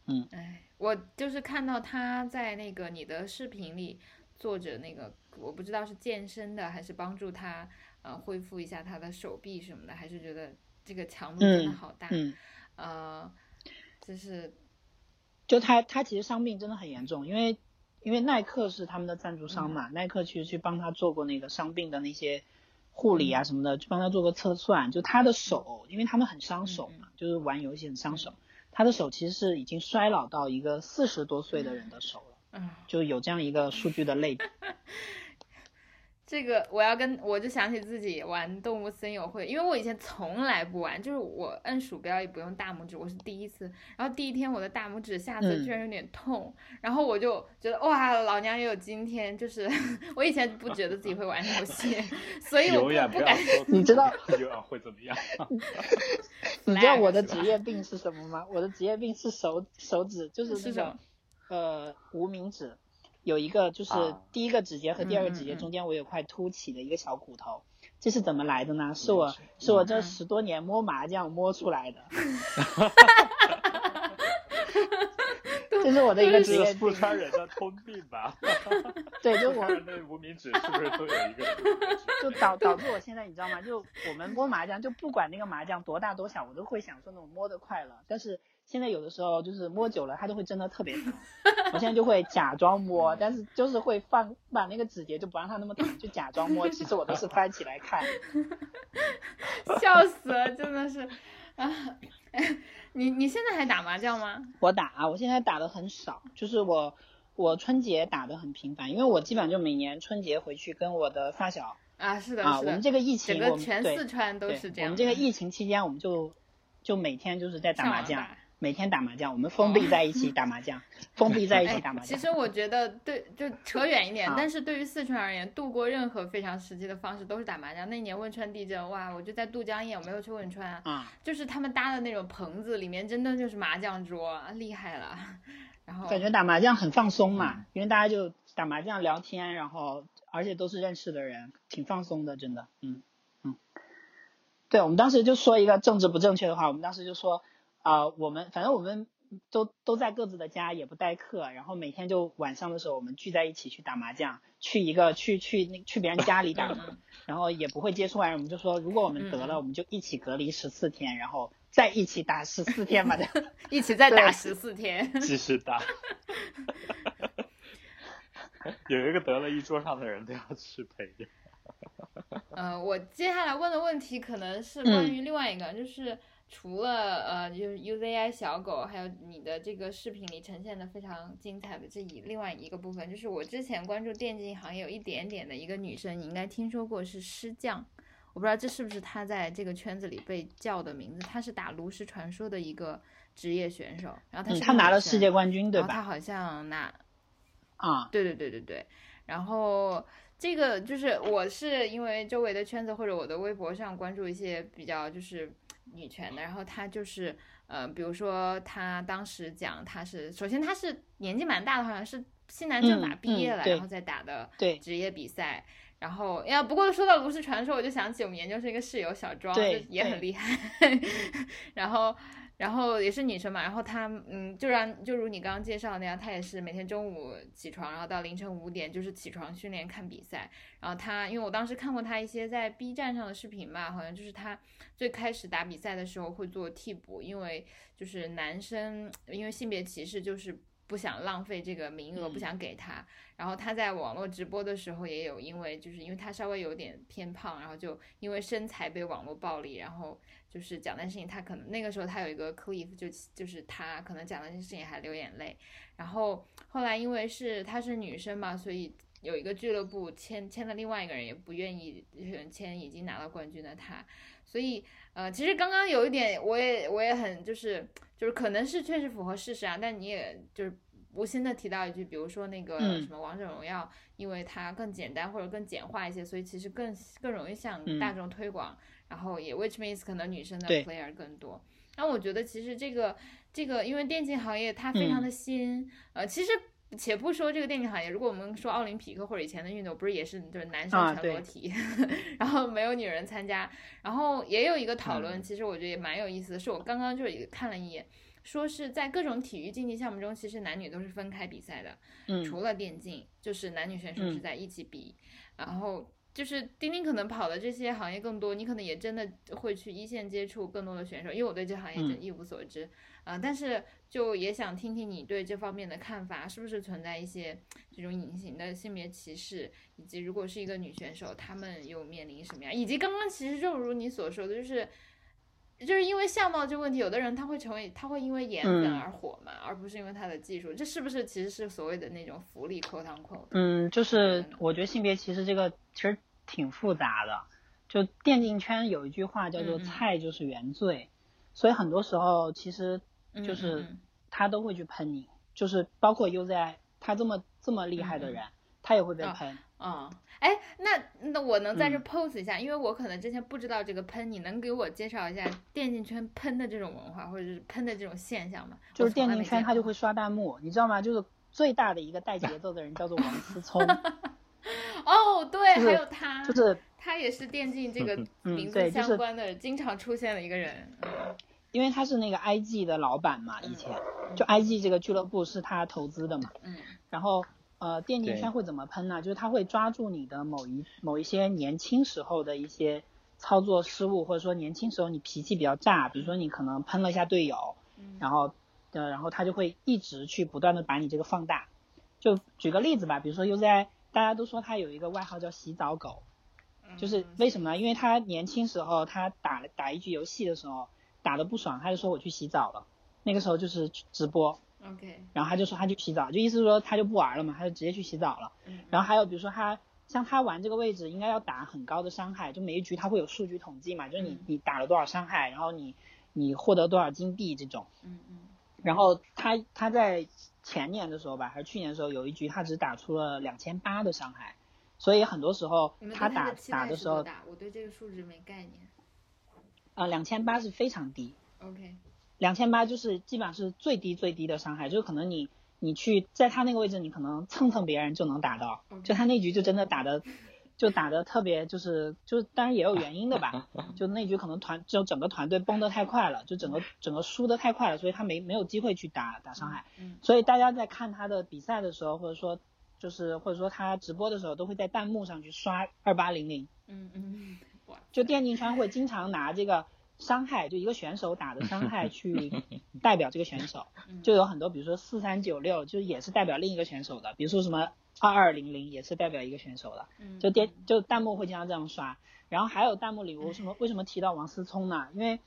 嗯，哎，我就是看到他在那个你的视频里做着那个，我不知道是健身的还是帮助他呃恢复一下他的手臂什么的，还是觉得这个强度真的嗯好大，嗯，呃，就是就他他其实伤病真的很严重，因为因为耐克是他们的赞助商嘛，耐克其实去帮他做过那个伤病的那些护理啊什么的，去帮他做过测算。就他的手，因为他们很伤手嘛，就是玩游戏很伤手，他的手其实是已经衰老到一个四十多岁的人的手了，嗯。就有这样一个数据的类比。这个我要跟我就想起自己玩动物森友会，因为我以前从来不玩，就是我摁鼠标也不用大拇指，我是第一次。然后第一天我的大拇指下侧嗯居然有点痛，然后我就觉得哇，老娘也有今天。就是 我以前不觉得自己会玩游戏，所以我不不敢。说你知道 会怎么样？你知道我的职业病是什么吗？我的职业病是手手指，就是那种是呃无名指，有一个就是啊第一个指节和第二个指节中间我有块凸起的一个小骨头，这是怎么来的呢？是我是我这嗯十多年摸麻将摸出来的，这是我的一个职业病。四川人的通病吧？对，就我四川人的无名指是不是都有一个？就导导致我现在你知道吗？就我们摸麻将，就不管那个麻将多大多小，我都会享受那种摸的快乐。但是现在有的时候就是摸久了，它就会真的特别疼。我现在就会假装摸，但是就是会放把那个指节就不让它那么疼，就假装摸。其实我都是翻起来看。笑死了，真的是啊！你你现在还打麻将吗？我打啊，我现在打的很少，就是我我春节打的很频繁，因为我基本上就每年春节回去跟我的发小啊，是的，啊，我们这个疫情，整个全我们全四川都是这样。我们这个疫情期间，我们就就每天就是在打麻将每天打麻将，我们封闭在一起打麻将，封闭在一起打麻将。其。实我觉得对，就扯远一点，啊但是对于四川而言，度过任何非常实际的方式都是打麻将。那年汶川地震，哇，我就在都江堰，我没有去汶川啊，啊，就是他们搭的那种棚子，里面真的就是麻将桌，厉害了。然后感觉打麻将很放松嗯嘛，因为大家就打麻将聊天，然后而且都是认识的人，挺放松的，真的，嗯嗯。对，我们当时就说一个政治不正确的话，我们当时就说，啊、我们反正我们都都在各自的家，也不代课，然后每天就晚上的时候我们聚在一起去打麻将，去一个去去那去别人家里打，然后也不会接触外人，我们就说如果我们得了，我们就一起隔离十四天，然后再一起打十四天嘛的。一起再打十四天。继续打。有一个得了一桌上的人都要去陪着。呃，我接下来问的问题可能是嗯关于另外一个，就是除了呃，就是 UZI 小狗，还有你的这个视频里呈现的非常精彩的这一另外一个部分，就是我之前关注电竞行业有一点点的一个女生，你应该听说过是师匠，我不知道这是不是她在这个圈子里被叫的名字，她是打炉石传说的一个职业选手，然后她嗯，是他拿了世界冠军，对吧？她好像拿啊，对对对对对，然后这个就是我是因为周围的圈子或者我的微博上关注一些比较就是女权的，然后她就是呃，比如说她当时讲她是，首先她是年纪蛮大的，好像是西南政法嗯毕业了，然后再打的职业比赛。然后呀，不过说到炉石传说，我就想起我们研究生一个室友小庄，对就也很厉害。然后，然后也是女生嘛，然后她嗯，就让就如你刚刚介绍的那样，她也是每天中午起床，然后到凌晨五点就是起床训练看比赛。然后她，因为我当时看过她一些在 B 站上的视频嘛，好像就是她最开始打比赛的时候会做替补，因为就是男生因为性别歧视就是。不想浪费这个名额，不嗯想给他。然后他在网络直播的时候也有，因为就是因为他稍微有点偏胖，然后就因为身材被网络暴力，然后就是讲的事情，他可能那个时候他有一个 cliff，就就是他可能讲的这些事情还流眼泪。然后后来因为是她是女生嘛，所以有一个俱乐部签签了另外一个人，也不愿意签已经拿到冠军的他。所以呃，其实刚刚有一点，我也我也很就是就是可能是确实符合事实啊，但你也就是无心的提到一句，比如说那个嗯什么王者荣耀，因为它更简单或者更简化一些，所以其实更更容易向嗯大众推广，然后也 which means 可能女生的 player 更多。那我觉得其实这个这个，因为电竞行业它非常嗯的新，呃，其实。且不说这个电竞行业，如果我们说奥林匹克或者以前的运动，不是也是就是男生啊全裸对体，然后没有女人参加，然后也有一个讨论，嗯。其实我觉得也蛮有意思的，是我刚刚就是看了一眼，说是在各种体育竞技项目中，其实男女都是分开比赛的，嗯。除了电竞，就是男女选手是嗯。在一起比，然后就是丁丁可能跑的这些行业更多，你可能也真的会去一线接触更多的选手，因为我对这行业嗯。真一无所知，啊、但是就也想听听你对这方面的看法，是不是存在一些这种隐形的性别歧视，以及如果是一个女选手，她们又面临什么样，以及刚刚其实正如你所说的，就是。就是因为相貌这个问题，有的人他会成为，他会因为颜粉嗯而火嘛，而不是因为他的技术，这是不是其实是所谓的那种福利 quote unquote？嗯，就是我觉得性别歧视这个其实挺复杂的。就电竞圈有一句话叫做“嗯嗯菜就是原罪”，所以很多时候其实嗯就是嗯他都会去喷你，就是包括 UZI 他这么这么厉害的嗯嗯人，他也会被啊喷。哦，哎，那那我能在这嗯 pose 一下，因为我可能之前不知道这个喷，你能给我介绍一下电竞圈喷的这种文化，或者是喷的这种现象吗？就是电竞圈他就会刷弹幕，你知道吗？就是最大的一个带节奏的人叫做王思聪，哦，对，就是还有他，就是他也是电竞这个 嗯名字相关的，经常出现的一个人。嗯因为他是那个 IG 的老板嘛，以前就 IG 这个俱乐部是他投资的嘛，嗯然后呃，电竞圈会怎么喷呢？就是他会抓住你的某一某一些年轻时候的一些操作失误，或者说年轻时候你脾气比较炸，比如说你可能喷了一下队友，嗯然后呃，然后他就会一直去不断的把你这个放大。就举个例子吧，比如说 UZI，大家都说他有一个外号叫洗澡狗，就是为什么呢？因为他年轻时候他打打一局游戏的时候打的不爽，他就说我去洗澡了，那个时候就是直播，OK，然后他就说他去洗澡，就意思是说他就不玩了嘛，他就直接去洗澡了。嗯然后还有比如说他像他玩这个位置应该要打很高的伤害，就每一局他会有数据统计嘛，就是你嗯你打了多少伤害，然后你你获得多少金币这种。嗯嗯然后他他在前年的时候吧，还是去年的时候有一局他只打出了两千八的伤害，所以很多时候他打打的时候？我对这个数值没概念。呃两千八是非常低，OK，两千八就是基本上是最低最低的伤害，就是可能你你去在他那个位置，你可能蹭蹭别人就能打到就他那局就真的打的就打的特别就是就是当然也有原因的吧，就那局可能团就整个团队崩得太快了，就整个整个输得太快了，所以他没没有机会去打打伤害。嗯所以大家在看他的比赛的时候，或者说就是或者说他直播的时候，都会在弹幕上去刷二八零零。嗯嗯，哇，就电竞圈会经常拿这个伤害，就一个选手打的伤害 去代表这个选手，嗯。就有很多，比如说四三九六，就也是代表另一个选手的，比如说什么二二零零也是代表一个选手的，嗯。就电就弹幕会经常这样刷，然后还有弹幕里为什么 为什么提到王思聪呢？因为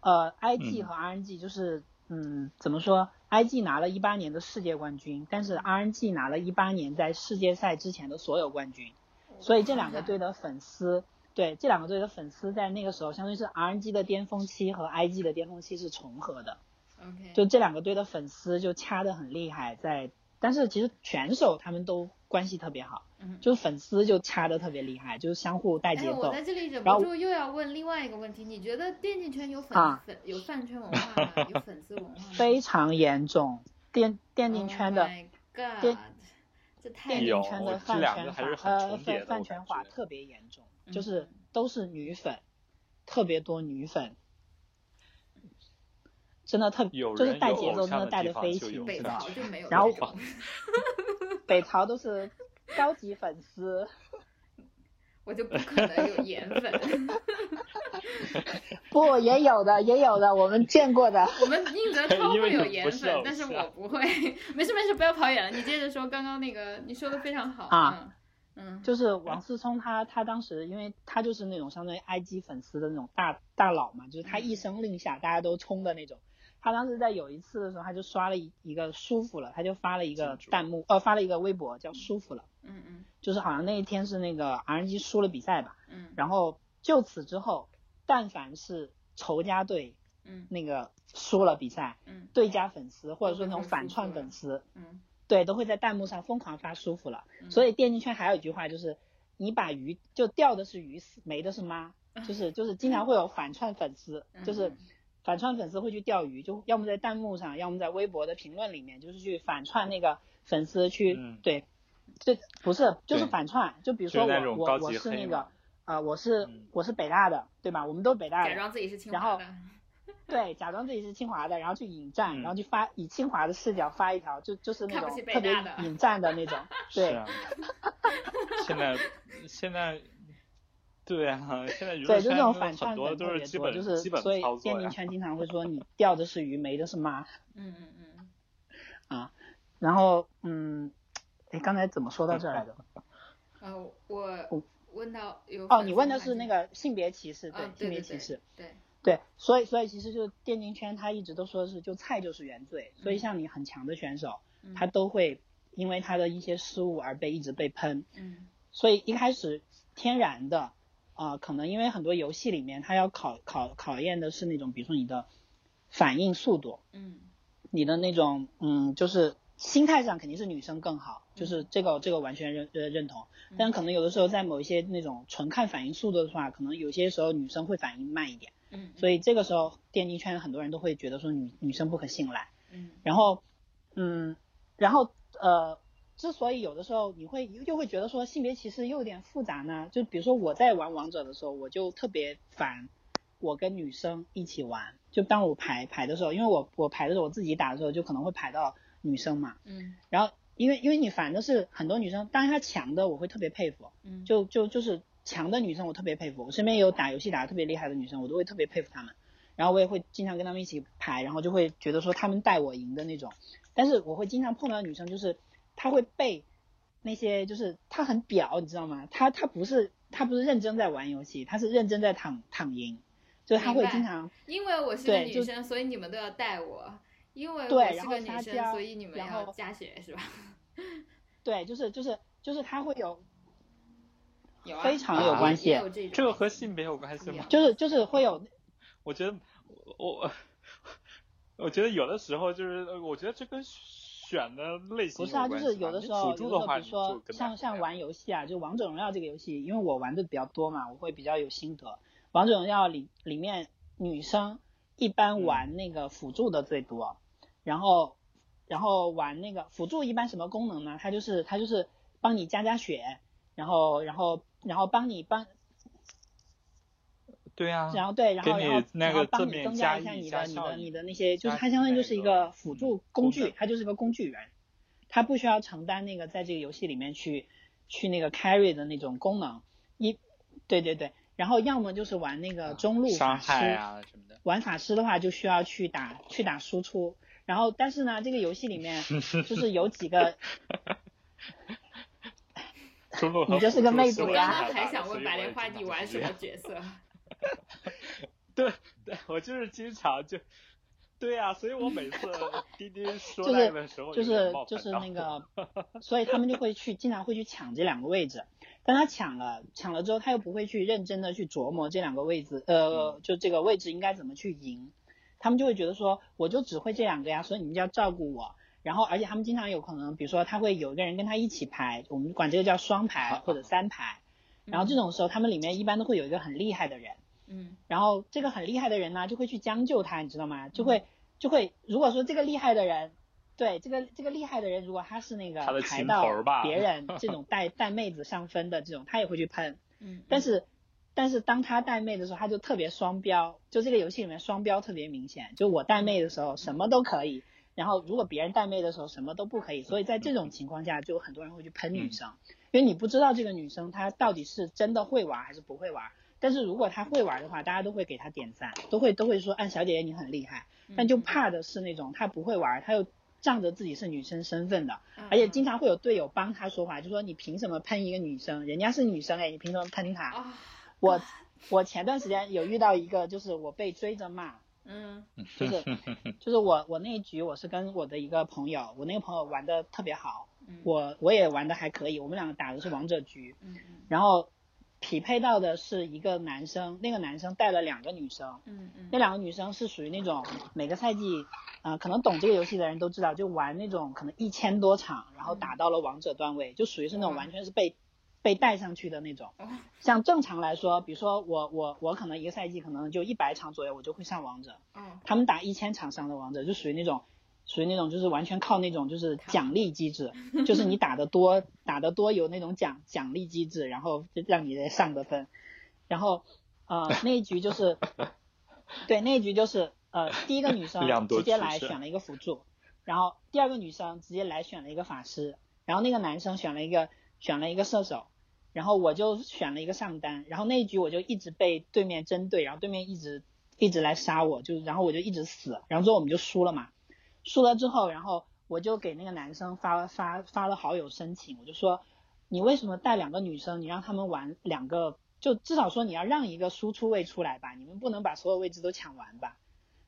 呃，IG 嗯。和 RNG 就是嗯怎么说，IG 拿了一八年的世界冠军，但是 RNG 拿了一八年在世界赛之前的所有冠军。所以这两个队的粉丝，对这两个队的粉丝在那个时候，相当于是 RNG 的巅峰期和 IG 的巅峰期是重合的，OK，就这两个队的粉丝就掐得很厉害，在但是其实选手他们都关系特别好，嗯就是粉丝就掐得特别厉害，就是相互带节哎，我在。这里忍不住又要问另外一个问题，你觉得电竞圈有粉、啊粉有饭圈文化吗？有粉丝文化吗？非常严重，电电竞圈的 Oh God，电这太电竞圈的饭圈两个还是化呃很重叠的饭圈化特别严重，嗯就是都是女粉，特别多女粉，真的特有就是带节奏真的带的飞起。北朝就没有然后。北朝都是高级粉丝，我就不可能有颜粉。不也有的也有的，我们见过的。我们宁泽涛会有颜粉 但是我不会。没事没事，不要跑远了，你接着说刚刚那个，你说的非常好。啊嗯嗯。就是王思聪他他当时，因为他就是那种相当于 IG 粉丝的那种大大佬嘛，就是他一声令下大家都冲的那种。他当时在有一次的时候，他就刷了一一个舒服了，他就发了一个弹幕，呃，发了一个微博叫舒服了，嗯。嗯。就是好像那一天是那个 RNG 输了比赛吧，嗯。然后就此之后，但凡是仇家队嗯。那个输了比赛，嗯。对家粉丝或者说那种反串粉丝，嗯对，都会在弹幕上疯狂发舒服了。嗯，所以电竞圈还有一句话就是，你把鱼就钓的是鱼死，没的是妈，就是就是经常会有反串粉丝，就是嗯反串粉丝会去钓鱼，就要么在弹幕上，要么在微博的评论里面，就是去反串那个粉丝去，嗯对，这不是就是反串，就比如说我我我是那个啊呃我是嗯我是北大的，对吧？我们都是北大的，假装自己是清然后华的。对，假装自己是清华的，然后去引战，嗯然后去发以清华的视角发一条，就就是那种特别引战的那种，对。是啊，现在现在，对啊，现在娱乐对，就这种圈有很反串多都粉特别多，是基本就是基本所以。电竞圈经常会说你钓的是鱼，没的是妈嗯嗯嗯。啊。然后嗯，哎，刚才怎么说到这儿来着？呃，我我问到有哦，你问的是那个性别歧视，对，性别对对对歧视，对，对，所以所以其实就是电竞圈，他一直都说是就菜就是原罪，所以嗯。像你很强的选手，嗯。他都会因为他的一些失误而被一直被喷，嗯。所以一开始天然的，啊，可能因为很多游戏里面他要考考考验的是那种，比如说你的反应速度，嗯。你的那种，嗯，就是心态上肯定是女生更好，嗯就是这个这个完全认呃认同。但可能有的时候在某一些那种纯看反应速度的话，可能有些时候女生会反应慢一点，嗯，所以这个时候电竞圈很多人都会觉得说女女生不可信赖。嗯。然后，嗯，然后呃，之所以有的时候你会又会觉得说性别歧视又有点复杂呢，就比如说我在玩王者的时候，我就特别烦我跟女生一起玩，就当我排排的时候，因为我我排的时候我自己打的时候就可能会排到女生嘛，嗯。然后因为因为你烦的是很多女生，当然她强的我会特别佩服，嗯，就就就是强的女生我特别佩服，我身边有打游戏打的特别厉害的女生，我都会特别佩服她们。然后我也会经常跟她们一起排，然后就会觉得说她们带我赢的那种。但是我会经常碰到女生，就是她会被那些就是她很表，你知道吗？她她不是她不是认真在玩游戏，她是认真在躺躺赢，就是她会经常因为我是个女生，所以你们都要带我。因为我是个女生，所以你们要加血是吧？对，就是就是就是她会有有啊，非常有关系这这个和性别有关系吗？就是就是会有 我觉得我我我觉得有的时候就是，呃我觉得这跟选的类型不是啊，就有关系吧是有的时候，你辅有的时候助的话，你比如说像像玩玩游戏啊，就王者荣耀这个游戏，因为我玩的比较多嘛，我会比较有心得。王者荣耀里里面女生一般玩那个辅助的最多，然后然后玩那个辅助一般什么功能呢？它就是它就是帮你加加血，然后然后然后帮你帮，对啊，然后对，然后然后那然后个帮你增加一下你的你的你的那些，就是它相当于就是一个个辅助工具，它就是个工具人，它不需要承担那个在这个游戏里面去去那个 carry 的那种功能。一，对对对，然后要么就是玩那个中路法师，害啊什么的。玩法师的话就需要去打去打输出，然后但是呢，这个游戏里面 就是有几个，你就是个妹子我呀刚刚还想问白莲花你玩什么角？色？对对，我就是经常就，对呀、所以我每次 滴滴说就那的时候是就是就是那个，所以他们就会去经常会去抢这两个位置，但他抢了抢了之后，他又不会去认真的去琢磨这两个位置，呃，就这个位置应该怎么去赢，他们就会觉得说，我就只会这两个呀，所以你们就要照顾我。然后，而且他们经常有可能，比如说他会有一个人跟他一起排，我们管这个叫双排或者三排。然后这种时候，他们里面一般都会有一个很厉害的人，嗯然后这个很厉害的人呢，就会去将就他，你知道吗？就会就会，如果说这个厉害的人，对这个这个厉害的人，如果他是那个他的情排到头儿吧别人 这种带带妹子上分的这种，他也会去喷。嗯，但是但是当他带妹的时候，他就特别双标，就这个游戏里面双标特别明显。就我带妹的时候什么都可以，然后如果别人带妹的时候什么都不可以，所以在这种情况下，就有很多人会去喷女生，因为你不知道这个女生她到底是真的会玩还是不会玩。但是如果她会玩的话，大家都会给她点赞，都会都会说，按小姐姐你很厉害。但就怕的是那种她不会玩，她又仗着自己是女生身份的，嗯而且经常会有队友帮她说话，就说你凭什么喷一个女生？人家是女生哎，你凭什么喷她？啊，我我前段时间有遇到一个，就是我被追着骂，嗯就是 就是我我那一局我是跟我的一个朋友，我那个朋友玩的特别好，嗯。我我也玩的还可以，我们两个打的是王者局，嗯嗯然后匹配到的是一个男生，那个男生带了两个女生，嗯嗯。那两个女生是属于那种每个赛季，呃，可能懂这个游戏的人都知道，就玩那种可能一千多场，然后打到了王者段位，就属于是那种完全是被被带上去的那种。哦像正常来说，比如说我我我可能一个赛季可能就一百场左右，我就会上王者。嗯他们打一千场上的王者，就属于那种属于那种就是完全靠那种就是奖励机制，就是你打得多打得多有那种奖奖励机制，然后就让你上的分。然后呃那一局就是 对那一局就是呃第一个女生直接来选了一个辅助，然后第二个女生直接来选了一个法师，然后那个男生选了一个选了一个射手。然后我就选了一个上单，然后那一局我就一直被对面针对，然后对面一直一直来杀我，就然后我就一直死，然后最后我们就输了嘛。输了之后，然后我就给那个男生发发发了好友申请，我就说你为什么带两个女生，你让他们玩两个，就至少说你要让一个输出位出来吧，你们不能把所有位置都抢完吧。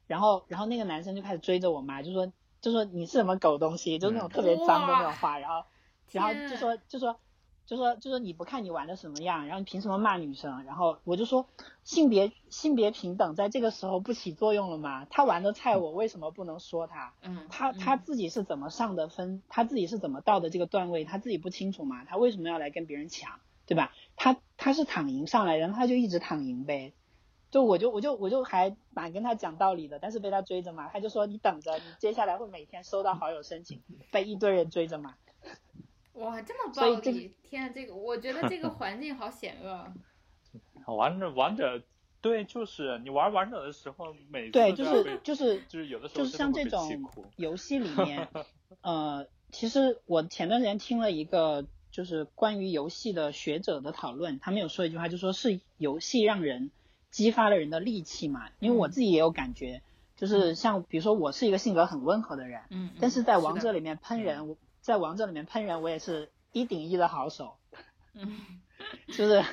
然后然后那个男生就开始追着我骂，就说就说你是什么狗东西，就那种特别脏的那种话，然后然后就说就说。就说就说你不看你玩的什么样，然后你凭什么骂女生？然后我就说性别性别平等在这个时候不起作用了吗？他玩的菜我为什么不能说他？嗯，他他自己是怎么上的分，他自己是怎么到的这个段位，他自己不清楚吗？他为什么要来跟别人抢，对吧？他他是躺赢上来，然后他就一直躺赢呗。就我就我就我就还蛮跟他讲道理的，但是被他追着嘛，他就说你等着，你接下来会每天收到好友申请，被一堆人追着骂。哇，这么暴力！天啊，这个我觉得这个环境好险恶。王者王者，对，就是你玩王者的时候，每次对，就是就是就是有的时候就是像这种。游戏里 面，呃，其实我前段时间听了一个就是关于游戏的学者的讨论，他们有说一句话，就说是游戏让人激发了人的戾气嘛。因为我自己也有感觉，就是像比如说我是一个性格很温和的人，嗯，但是在王者里，里面喷人，我在王者里面喷人，我也是一顶一的好手。嗯就是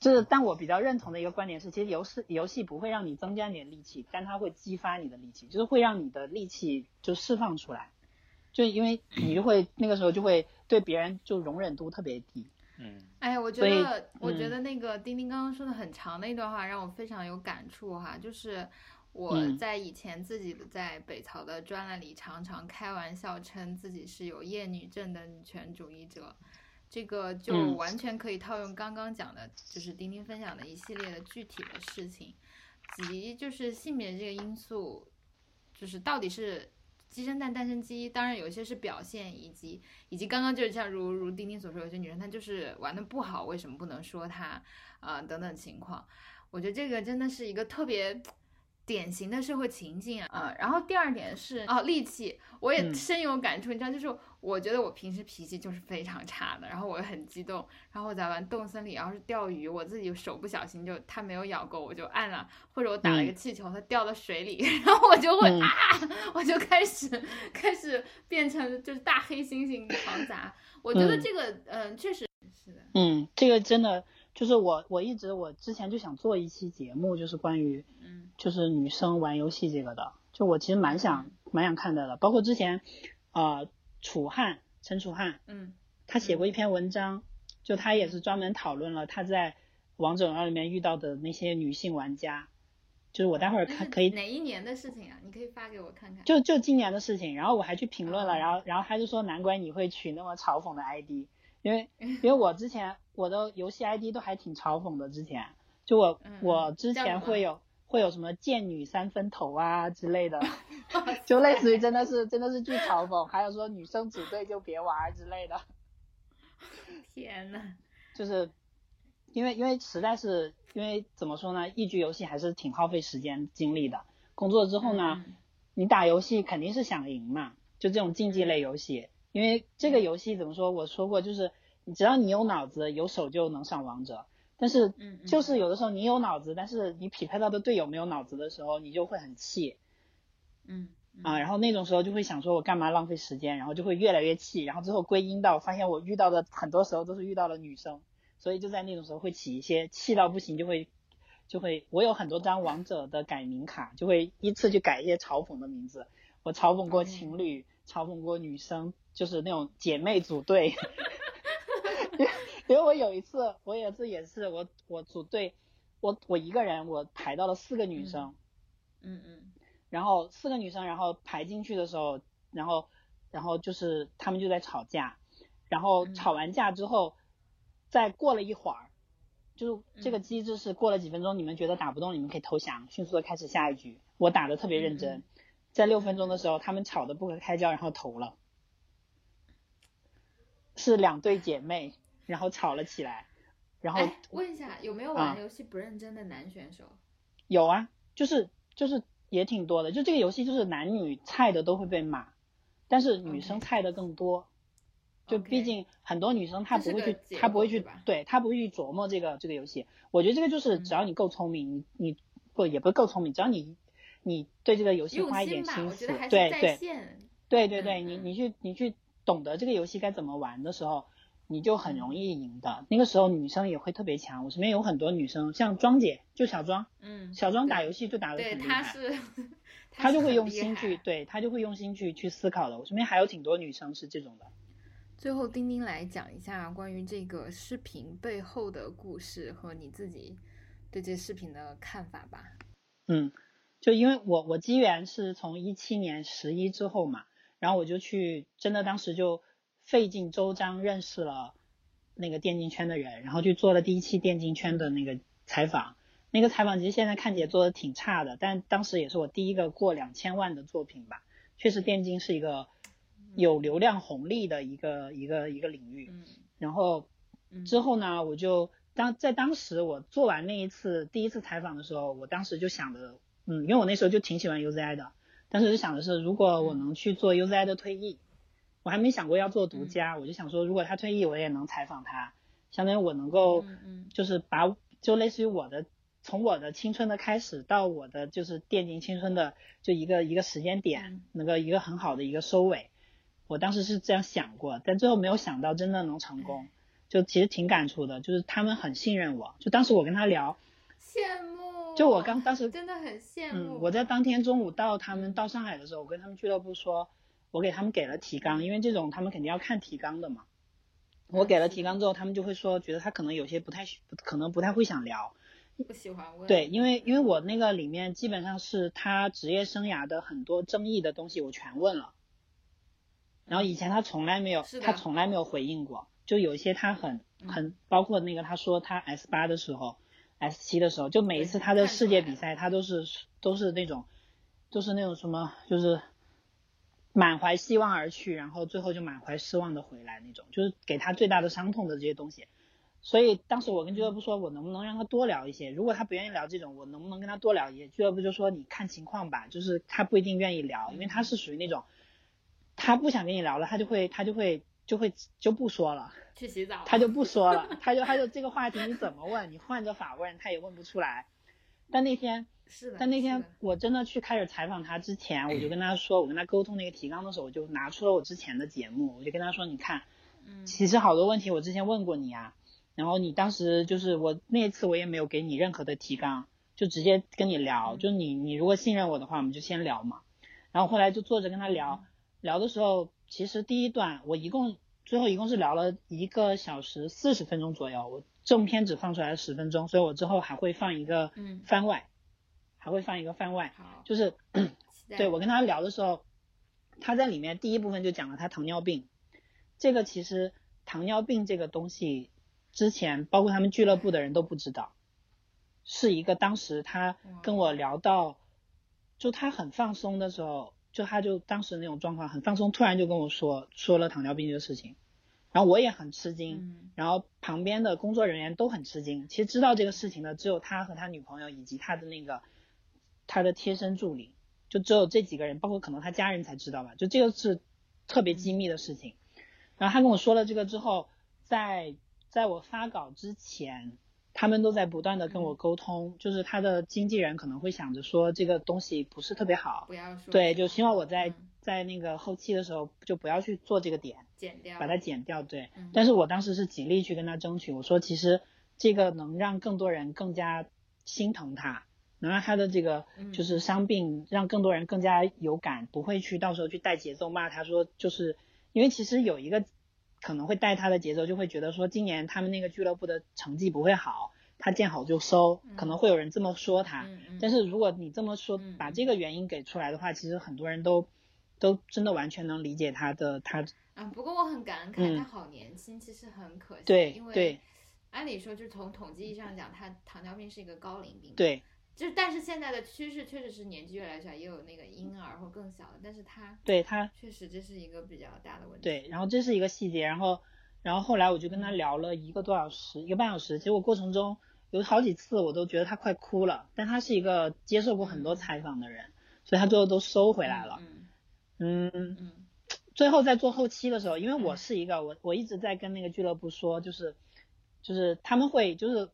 就是，但我比较认同的一个观点是，其实游戏游戏不会让你增加你的力气，但它会激发你的力气，就是会让你的力气就释放出来，就因为你就会那个时候就会对别人就容忍度特别低。嗯，哎呀，我觉得，我觉嗯得那个丁丁刚刚说的很长的一段话，让我非常有感触哈。就是我嗯在以前自己在北曹的专栏里，常常开玩笑称自己是有厌女症的女权主义者。这个就嗯完全可以套用刚刚讲的，就是丁丁分享的一系列的具体的事情，及就是性别这个因素，就是到底是鸡生蛋，蛋生鸡，当然有一些是表现，以及以及刚刚就是像如如丁丁所说，有些女生她就是玩的不好，为什么不能说她啊、等等情况，我觉得这个真的是一个特别。典型的社会情境啊，啊然后第二点是哦，戾气，我也嗯。深有感触。你知道，就是我觉得我平时脾气就是非常差的，然后我又很激动，然后我在玩动森里，要是钓鱼，我自己手不小心就它没有咬够，我就按了，或者我打了一个气球，它掉到水里，然后我就会、嗯。啊，我就开始开始变成就是大黑猩猩狂砸。我觉得嗯。这个嗯、确实是的，嗯，这个真的就是我我一直我之前就想做一期节目，就是关于嗯。就是女生玩游戏这个的，就我其实蛮想蛮想看到的，包括之前呃楚汉陈楚汉嗯他写过一篇文章，就他也是专门讨论了他在王者荣耀里面遇到的那些女性玩家，就是我待会儿看可以哪一年的事情啊？你可以发给我看看。就就今年的事情，然后我还去评论了，哦。然后然后他就说难怪你会取那么嘲讽的 ID，因为因为我之前我的游戏 ID 都还挺嘲讽的，之前就我嗯我之前会有会有什么贱女三分头啊之类的 就类似于真的是真的是巨嘲讽，还有说女生组队就别玩儿之类的，天呐，就是因为因为实在是因为怎么说呢，一局游戏还是挺耗费时间精力的，工作之后呢。嗯你打游戏肯定是想赢嘛，就这种竞技类游戏，因为这个游戏怎么说？我说过，就是你只要你有脑子、有手就能上王者。但是就是有的时候你有脑子，但是你匹配到的队友没有脑子的时候，你就会很气嗯嗯啊。然后那种时候就会想说，我干嘛浪费时间？然后就会越来越气，然后最后归因到发现我遇到的很多时候都是遇到了女生，所以就在那种时候会起一些气到不行，就会就会，我有很多张王者的改名卡，就会依次去改一些嘲讽的名字。我嘲讽过情侣，嘲讽过女生，就是那种姐妹组队。因为我有一次，我有一次也是我我组队，我我一个人我排到了四个女生，嗯嗯然后四个女生，然后排进去的时候，然后然后就是他们就在吵架，然后嗯吵完架之后，再过了一会儿，就是这个嗯机制是过了几分钟，你们觉得打不动，你们可以投降，迅速的开始下一局。我打的特别认真，嗯在六分钟的时候，他们吵得不可开交，然后投了，是两对姐妹，然后吵了起来，然后哎，问一下，有没有啊玩游戏不认真的男选手？有啊，就是就是也挺多的，就这个游戏就是男女菜的都会被骂，但是女生菜的更多。就毕竟很多女生她不会去，她不会去对她不会去琢磨这个这个游戏。我觉得这个就是嗯只要你够聪明，你你不也不是够聪明，只要你你对这个游戏花一点心思对对。对对对，你你去你去懂得这个游戏该怎么玩的时候，你就很嗯容易赢的。那个时候女生也会特别强，我身边有很多女生，像庄姐，就小庄，嗯，小庄打游戏就打得对，很厉 害，他是，她就会用心去，对她就会用心去去思考的。我身边还有挺多女生是这种的。最后，丁丁来讲一下关于这个视频背后的故事和你自己对这视频的看法吧。嗯，就因为我我机缘是从一七年十一之后嘛，然后我就去，真的当时就费尽周章认识了那个电竞圈的人，然后去做了第一期电竞圈的那个采访。那个采访其实现在看起来做的挺差的，但当时也是我第一个过两千万的作品吧。确实，电竞是一个有流量红利的一个一个一个领域。嗯然后嗯之后呢，我就当在当时我做完那一次第一次采访的时候，我当时就想着，嗯，因为我那时候就挺喜欢 UZI 的，当时就想的是，如果我能去做 UZI 的退役，我还没想过要做独家，我就想说，如果他退役，我也能采访他，相当于我能够就是把就类似于我的从我的青春的开始到我的就是电竞青春的就一个一个时间点嗯，能够一个很好的一个收尾。我当时是这样想过，但最后没有想到真的能成功，就其实挺感触的。就是他们很信任我，就当时我跟他聊，羡慕。就我刚当时真的很羡慕。嗯，我在当天中午到他们到上海的时候，我跟他们俱乐部说，我给他们给了提纲，因为这种他们肯定要看提纲的嘛。我给了提纲之后，他们就会说，觉得他可能有些不太可能不太会想聊，不喜欢问。对，因为因为我那个里面基本上是他职业生涯的很多争议的东西，我全问了。然后以前他从来没有，他从来没有回应过，就有一些他很嗯很，包括那个他说他 S 八的时候，S 七的时候，就每一次他的世界比赛，他都是都是那种，都是那种什么，就是满怀希望而去，然后最后就满怀失望的回来那种，就是给他最大的伤痛的这些东西。所以当时我跟俱乐部说，我能不能让他多聊一些？如果他不愿意聊这种，我能不能跟他多聊一些？俱乐部就说你看情况吧，就是他不一定愿意聊，因为他是属于那种，他不想跟你聊了，他就会他就会就会就不说了，去洗澡，他就不说了，他就他就这个话题你怎么问，你换着法问他也问不出来。但那天是的，但那天我真的去开始采访他之前，我就跟他说，我跟他沟通那个提纲的时候，我就拿出了我之前的节目，我就跟他说，你看，嗯。其实好多问题我之前问过你啊，然后你当时就是我那一次我也没有给你任何的提纲，就直接跟你聊，嗯。就你你如果信任我的话，我们就先聊嘛。然后后来就坐着跟他聊，聊的时候，其实第一段我一共最后一共是聊了一个小时四十分钟左右，我正片只放出来了十分钟，所以我之后还会放一个嗯。番外，还会放一个番外，就是对我跟他聊的时候，他在里面第一部分就讲了他糖尿病，这个其实糖尿病这个东西之前包括他们俱乐部的人都不知道，是一个当时他跟我聊到，就他很放松的时候，就他就当时那种状况很放松，突然就跟我说说了糖尿病这个事情，然后我也很吃惊，嗯。然后旁边的工作人员都很吃惊。其实知道这个事情的只有他和他女朋友以及他的那个他的贴身助理，就只有这几个人，包括可能他家人才知道吧。就这个是特别机密的事情。然后他跟我说了这个之后，在在我发稿之前，他们都在不断的跟我沟通，就是他的经纪人可能会想着说这个东西不是特别好，不要说对，就希望我在嗯在那个后期的时候就不要去做这个点。剪掉，把它剪掉，对嗯。但是我当时是极力去跟他争取，我说其实这个能让更多人更加心疼他，能让他的这个嗯。就是伤病让更多人更加有感，不会去到时候去带节奏骂他说，就是因为其实有一个可能会带他的节奏，就会觉得说今年他们那个俱乐部的成绩不会好，他见好就收，可能会有人这么说他。但是如果你这么说嗯，把这个原因给出来的话，其实很多人都都真的完全能理解他的他啊，不过我很感慨，嗯他好年轻，其实很可惜，对因为对。按理说，就是从统计意义上讲，他糖尿病是一个高龄病，，对就是但是现在的趋势确实是年纪越来越小，也有那个婴儿或更小的，但是他对他确实这是一个比较大的问题，对，然后这是一个细节，然后然后后来我就跟他聊了一个多小时，一个半小时，结果过程中有好几次我都觉得他快哭了，但他是一个接受过很多嗯。采访的人，所以他最后都收回来了。嗯嗯，嗯。最后在做后期的时候，因为我嗯。是一个我我一直在跟那个俱乐部说，就是就是他们会就是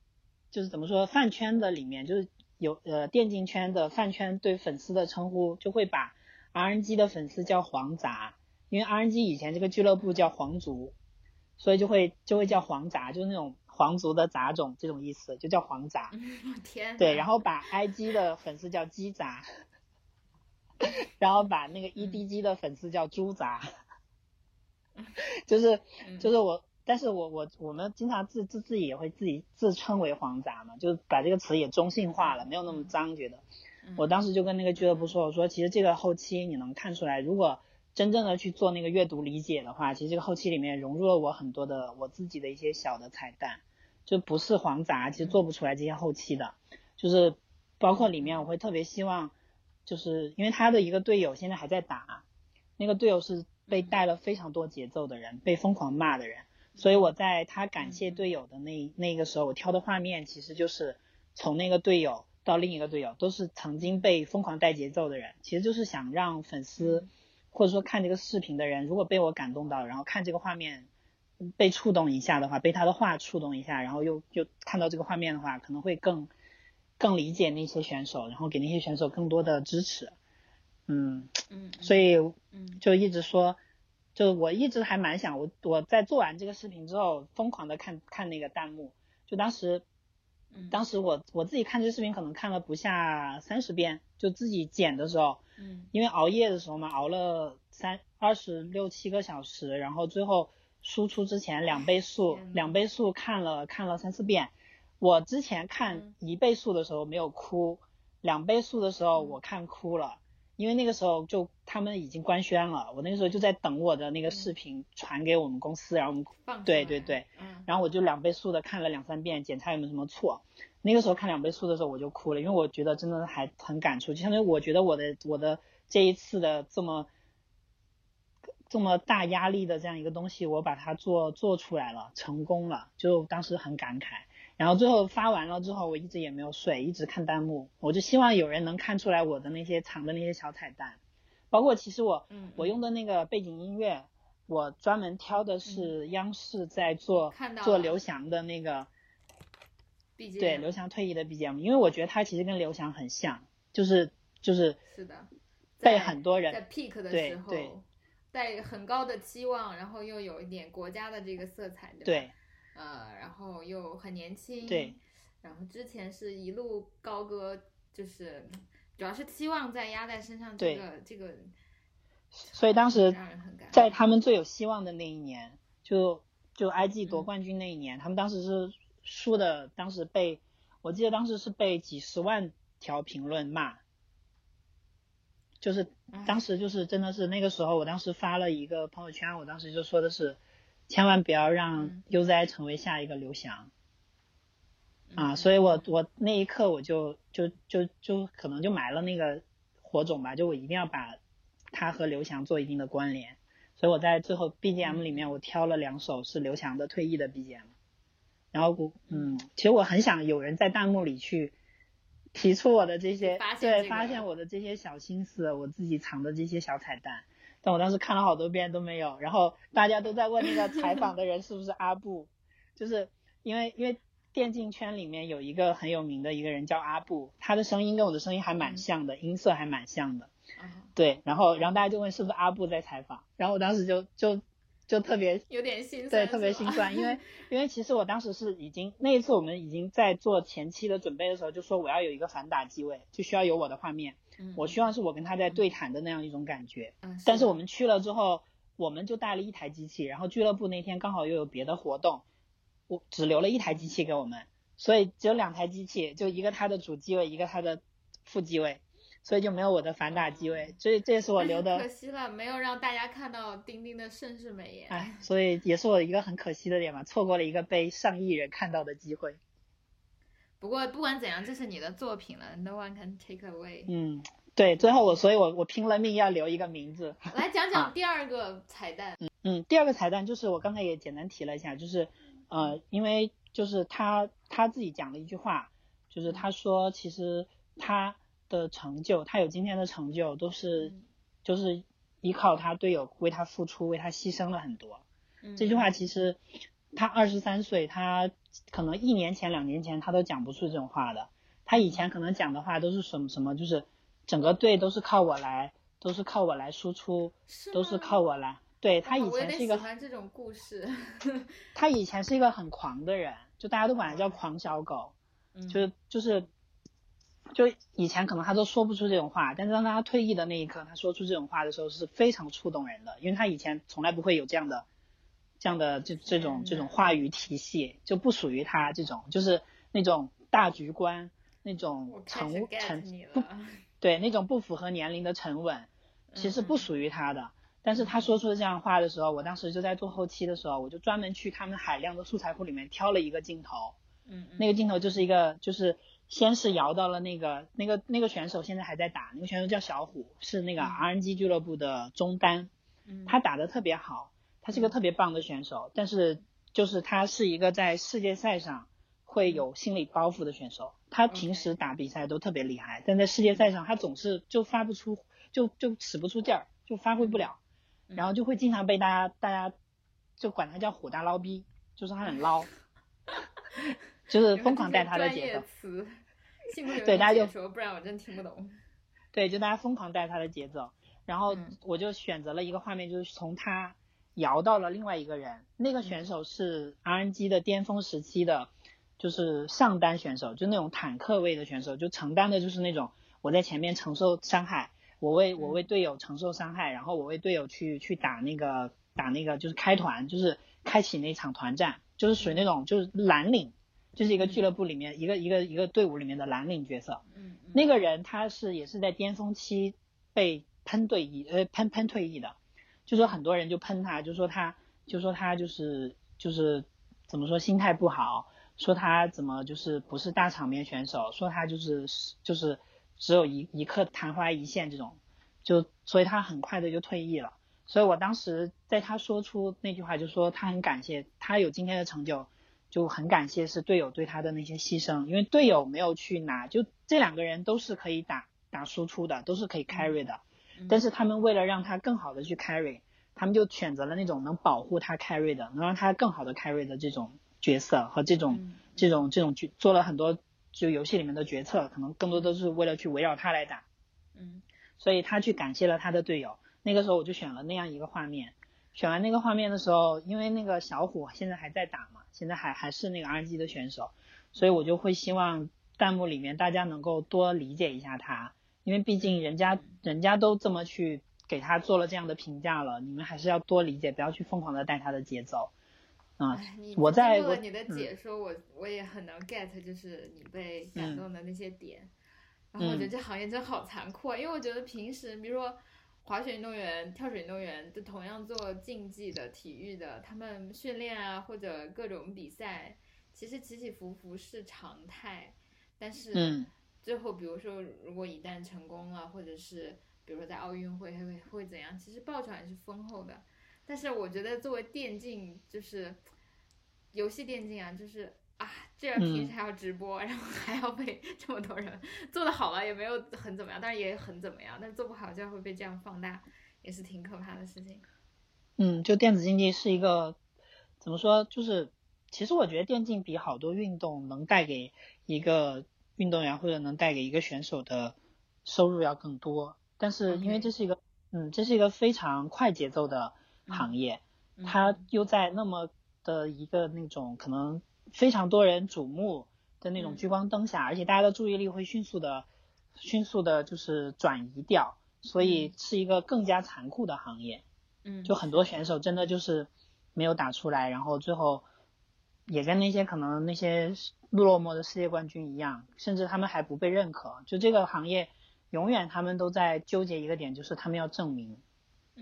就是怎么说饭圈的里面就是有呃电竞圈的饭圈对粉丝的称呼就会把 RNG 的粉丝叫黄杂，因为 RNG 以前这个俱乐部叫皇族，所以就会就会叫黄杂，就是那种皇族的杂种这种意思，就叫黄杂。嗯，天，对，然后把 IG 的粉丝叫鸡杂，然后把那个 EDG 的粉丝叫猪杂，就是嗯。就是我，但是我我我们经常自自自己也会自己自称为黄杂嘛，就是把这个词也中性化了，没有那么脏，觉得。嗯。我当时就跟那个俱乐部说，我说其实这个后期你能看出来，如果真正的去做那个阅读理解的话，其实这个后期里面融入了我很多的我自己的一些小的彩蛋，就不是黄杂，其实做不出来这些后期的，就是包括里面我会特别希望，就是因为他的一个队友现在还在打，那个队友是被带了非常多节奏的人，被疯狂骂的人，所以我在他感谢队友的那那个时候，我挑的画面其实就是从那个队友到另一个队友，都是曾经被疯狂带节奏的人，其实就是想让粉丝或者说看这个视频的人，如果被我感动到，然后看这个画面被触动一下的话，被他的话触动一下，然后又又看到这个画面的话，可能会更更理解那些选手，然后给那些选手更多的支持。嗯，嗯，所以嗯。就一直说，就我一直还蛮想，我我在做完这个视频之后，疯狂的看看那个弹幕，就当时嗯。当时我我自己看这视频可能看了不下三十遍，就自己剪的时候，嗯。因为熬夜的时候嘛，熬了三二十六七个小时，然后最后输出之前两倍速两倍速看了看了三四遍。我之前看嗯。一倍速的时候没有哭，两倍速的时候嗯。我看哭了，因为那个时候就他们已经官宣了，我那个时候就在等我的那个视频传给我们公司，然后我们对对对，嗯。然后我就两倍速的看了两三遍，检查有没有什么错。那个时候看两倍速的时候我就哭了，因为我觉得真的还很感触，就相当于我觉得我的我的这一次的这么这么大压力的这样一个东西，我把它做做出来了，成功了，就当时很感慨。然后最后发完了之后，我一直也没有睡，一直看弹幕，我就希望有人能看出来我的那些藏的那些小彩蛋，包括其实我嗯我用的那个背景音乐，我专门挑的是央视在做嗯看到做刘翔的那个。BGM 对刘翔退役的 BGM，因为我觉得他其实跟刘翔很像，就是就是是的，被在很多人在 peak 的时候对，带很高的期望，然后又有一点国家的这个色彩，对吧？对呃，然后又很年轻，对，然后之前是一路高歌，就是主要是期望在压在身上，这个这个，所以当时在他们最有希望的那一年，就就 IG 夺嗯冠军那一年，他们当时是输的，当时被我记得当时是被几十万条评论骂，就是当时就是真的是那个时候，我当时发了一个朋友圈，我当时就说的是，千万不要让嗯 UZI 成为下一个刘翔。啊，嗯所以我我那一刻我就就就就可能就埋了那个火种吧，就我一定要把他和刘翔做一定的关联，所以我在最后 BGM 里面我挑了两首是刘翔的退役的 BGM，然后我嗯，其实我很想有人在弹幕里去提出我的这些发现对这个发现我的这些小心思，我自己藏的这些小彩蛋，但我当时看了好多遍都没有，然后大家都在问那个采访的人是不是阿布，就是因为因为电竞圈里面有一个很有名的一个人叫阿布，他的声音跟我的声音还蛮嗯像的，音色还蛮像的。啊对，然后然后大家就问是不是阿布在采访，然后我当时就就就特别 有点心酸，对特别心酸，因为 因为其实我当时是已经那一次我们已经在做前期的准备的时候，就说我要有一个反打机位，就需要有我的画面，嗯我希望是我跟他在对谈的那样一种感觉。嗯但是我们去了之后，我们就带了一台机器，然后俱乐部那天刚好又有别的活动，我只留了一台机器给我们，所以只有两台机器，就一个它的主机位，一个它的副机位，所以就没有我的反打机位，所以这也是我留的 可，惜了，没有让大家看到丁丁的盛世美颜。哎，所以也是我一个很可惜的点嘛，错过了一个被上亿人看到的机会。不过不管怎样，这是你的作品了，No one can take away。嗯，对，最后我，所以我我拼了命要留一个名字。来讲啊讲第二个彩蛋。嗯嗯，第二个彩蛋就是我刚才也简单提了一下，就是呃，因为就是他他自己讲了一句话，就是他说其实他的成就，他有今天的成就，都是嗯就是依靠他队友为他付出，为他牺牲了很多。嗯这句话其实他二十三岁，他可能一年前、两年前他都讲不出这种话的。他以前可能讲的话都是什么什么，就是整个队都是靠我来，都是靠我来输出，是都是靠我来。对他以前是一个喜欢这种故事，他以前是一个很狂的人，就大家都管他叫狂小狗，嗯就是就是就以前可能他都说不出这种话，但是当他退役的那一刻，他说出这种话的时候是非常触动人的，因为他以前从来不会有这样的这样的这这种这种话语体系，就不属于他这种，就是那种大局观，那种沉沉不。对那种不符合年龄的沉稳，其实不嗯属于他的。但是他说出这样的话的时候，我当时就在做后期的时候，我就专门去他们海量的素材库里面挑了一个镜头，嗯嗯。那个镜头就是一个就是先是摇到了那个那个那个选手现在还在打，那个选手叫小虎，是那个嗯。RNG 俱乐部的中单，嗯。他打的特别好，他是个特别棒的选手，但是就是他是一个在世界赛上会有心理包袱的选手，他平时打比赛都特别厉害，但在世界赛上他总是就发不出，就就使不出劲儿，就发挥不了，嗯然后就会经常被大家大家就管他叫虎大捞逼，就是他很捞，就是疯狂带他的节奏。对大家就说，不然我真听不懂。对，就大家疯狂带他的节奏，然后嗯我就选择了一个画面，就是从他摇到了另外一个人，那个选手是 RNG 的巅峰时期的，就是上单选手，就那种坦克位的选手，就承担的就是那种我在前面承受伤害，我为我为队友承受伤害，然后我为队友去去打那个打那个就是开团，就是开启那场团战，就是属于那种就是蓝领，就是一个俱乐部里面一个一个一个队伍里面的蓝领角色。嗯，嗯。那个人他是也是在巅峰期被喷退役，呃喷喷退役的，就说很多人就喷他，就说他就说他就是就是怎么说心态不好，说他怎么就是不是大场面选手，说他就是就是只有一一刻昙花一现这种，就所以他很快的就退役了。所以我当时在他说出那句话，就说他很感谢他有今天的成就，就很感谢是队友对他的那些牺牲，因为队友没有去拿，就这两个人都是可以打打输出的，都是可以 carry 的，嗯但是他们为了让他更好的去 carry，他们就选择了那种能保护他 carry 的，能让他更好的 carry 的这种角色和这种、嗯这种这种决做了很多就游戏里面的决策，可能更多都是为了去围绕他来打。嗯所以他去感谢了他的队友。那个时候我就选了那样一个画面。选完那个画面的时候，因为那个小虎现在还在打嘛，现在还还是那个 RNG 的选手，所以我就会希望弹幕里面大家能够多理解一下他，因为毕竟人家人家都这么去给他做了这样的评价了，你们还是要多理解，不要去疯狂的带他的节奏。啊、哎，你我在我经过了你的嗯解说，我我也很能 get，就是你被感嗯动的那些点。然后我觉得嗯这行业真好残酷啊，因为我觉得平时比如说滑雪运动员、跳水运动员，就同样做竞技的、体育的，他们训练啊或者各种比赛，其实起起伏伏是常态。但是嗯最后，比如说如果一旦成功了，或者是比如说在奥运会会会怎样，其实报酬还是丰厚的。但是我觉得作为电竞，就是游戏电竞啊，就是啊，这样平时还要直播，然后还要被 这么多人做的好了，也没有很怎么样，但是也很怎么样，但是做不好就会被这样放大，也是挺可怕的事情。嗯，就电子竞技是一个怎么说？就是其实我觉得电竞比好多运动能带给一个运动员或者能带给一个选手的收入要更多。但是因为这是一个嗯，这是一个非常快节奏的行业，它又在那么的一个那种可能非常多人瞩目的那种嗯聚光灯下，而且大家的注意力会迅速的、迅速的，就是转移掉，所以嗯是一个更加残酷的行业。嗯，就很多选手真的就是没有打出来，然后最后也跟那些可能那些落寞的世界冠军一样，甚至他们还不被认可。就这个行业，永远他们都在纠结一个点，就是他们要证明，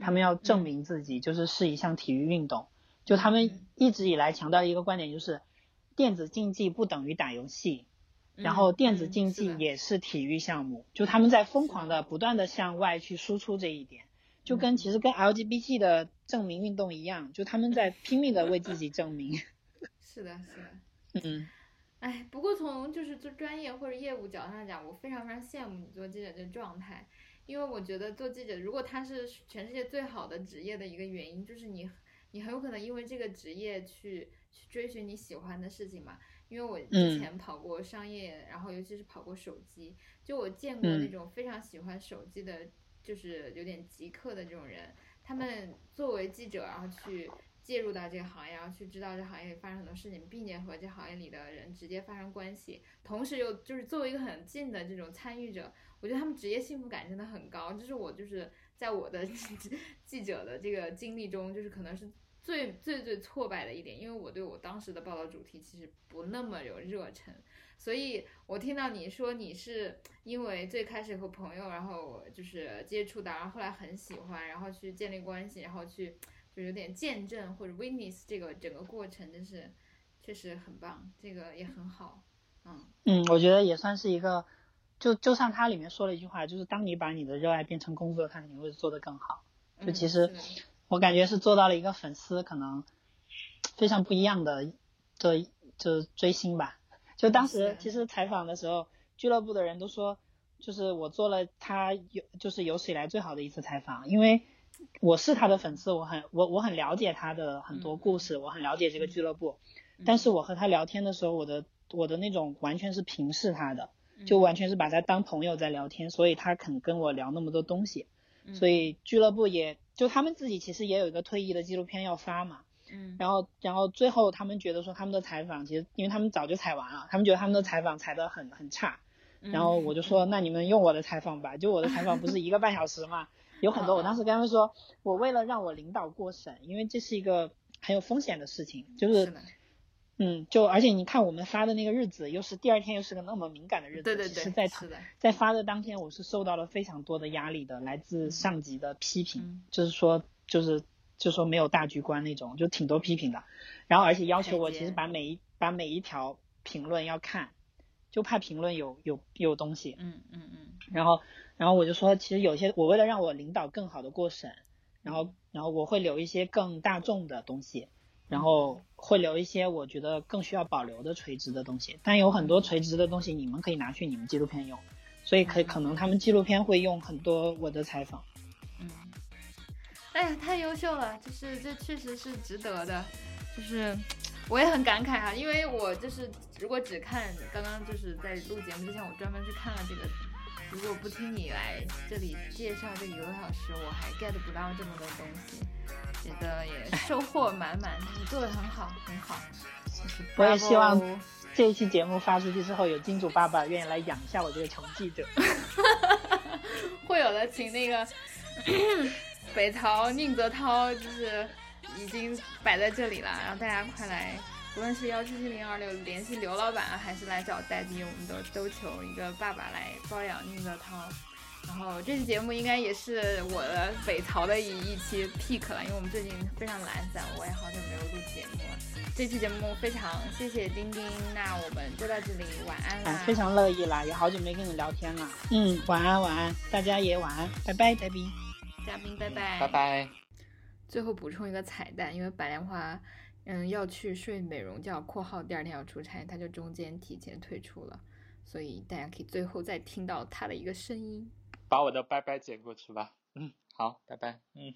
他们要证明自己，就是是一项体育运动。就他们嗯一直以来强调一个观点，就是电子竞技不等于打游戏，然后电子竞技也是体育项目，就他们在疯狂的不断的向外去输出这一点，就跟嗯其实跟 LGBT 的证明运动一样，就他们在拼命的为自己证明。是的，是的。嗯哎，不过从就是做专业或者业务角度上讲，我非常非常羡慕你做记者这状态，因为我觉得做记者，如果他是全世界最好的职业的一个原因，就是你你很有可能因为这个职业去去追寻你喜欢的事情嘛。因为我之嗯。前跑过商业，然后尤其是跑过手机，就我见过那嗯。种非常喜欢手机的，就是有点极客的这种人，他们作为记者，然后去介入到这个行业，然后去知道这行业里发生很多事情，并且和这行业里的人直接发生关系，同时又就是作为一个很近的这种参与者，我觉得他们职业幸福感真的很高。这是我就是在我的 记者的这个经历中，就是可能是最最最挫败的一点，因为我对我当时的报道主题其实不那么有热忱，所以我听到你说你是因为最开始和朋友，然后就是接触的，然后后来很喜欢，然后去建立关系，然后去就有点见证或者 witness 这个整个过程，真是确实很棒，这个也很好，嗯嗯，我觉得也算是一个，就就像他里面说了一句话，就是当你把你的热爱变成工作，他肯定会做得更好。就嗯其实我感觉是做到了一个粉丝可能非常不一样的的就追星吧。就当时其实采访的时候，俱乐部的人都说，就是我做了他有就是有史以来最好的一次采访，因为我是他的粉丝，我很我我很了解他的很多故事，我很了解这个俱乐部，但是我和他聊天的时候，我的我的那种完全是平视他的，就完全是把他当朋友在聊天，所以他肯跟我聊那么多东西。所以俱乐部也就他们自己其实也有一个退役的纪录片要发嘛，嗯。然后然后最后他们觉得说他们的采访其实因为他们早就采完了，他们觉得他们的采访采得很很差，嗯。然后我就说那你们用我的采访吧，就我的采访不是一个半小时嘛，有很多我当时跟他们说，我为了让我领导过审，因为这是一个很有风险的事情，就是的嗯，就而且你看我们发的那个日子，又是第二天又是个那么敏感的日子，对对对，其实在是，在发的当天，我是受到了非常多的压力的，来自上级的批评，嗯就是说，就是就说没有大局观那种，就挺多批评的。然后而且要求我其实把每一把每一条评论要看，就怕评论有有有东西。嗯嗯嗯然后然后我就说，其实有些我为了让我领导更好的过审，然后然后我会留一些更大众的东西，然后会留一些我觉得更需要保留的垂直的东西。但有很多垂直的东西你们可以拿去你们纪录片用，所以可可能他们纪录片会用很多我的采访。嗯，哎呀，太优秀了，就是这确实是值得的，就是我也很感慨哈、因为我就是如果只看刚刚就是在录节目之前，我专门去看了这个，如果不听你来这里介绍这个一个多小时，我还 get 不到这么多东西，觉得也收获 满满，你做的很好，很好，我也希望这一期节目发出去之后，有金主爸爸愿意来养一下我这个穷记者。会有的，请那个 北曹宁泽涛，就是已经摆在这里了，然后大家快来，无论是幺七七零二六联系刘老板，还是来找戴迪，我们都都求一个爸爸来包养宁泽涛。然后这期节目应该也是我的北曹的一一期 pick 了，因为我们最近非常懒散，我也好久没有录节目了。这期节目非常谢谢丁丁，那我们就到这里，晚安啦！啊，非常乐意啦，也好久没跟你聊天了。嗯，晚安晚安，大家也晚安，拜拜，拜拜。嘉宾拜拜，拜拜。最后补充一个彩蛋，因为白莲花，嗯，要去睡美容觉（括号第二天要出差），他就中间提前退出了，所以大家可以最后再听到他的一个声音。把我的拜拜剪过去吧。嗯，好，拜拜。嗯。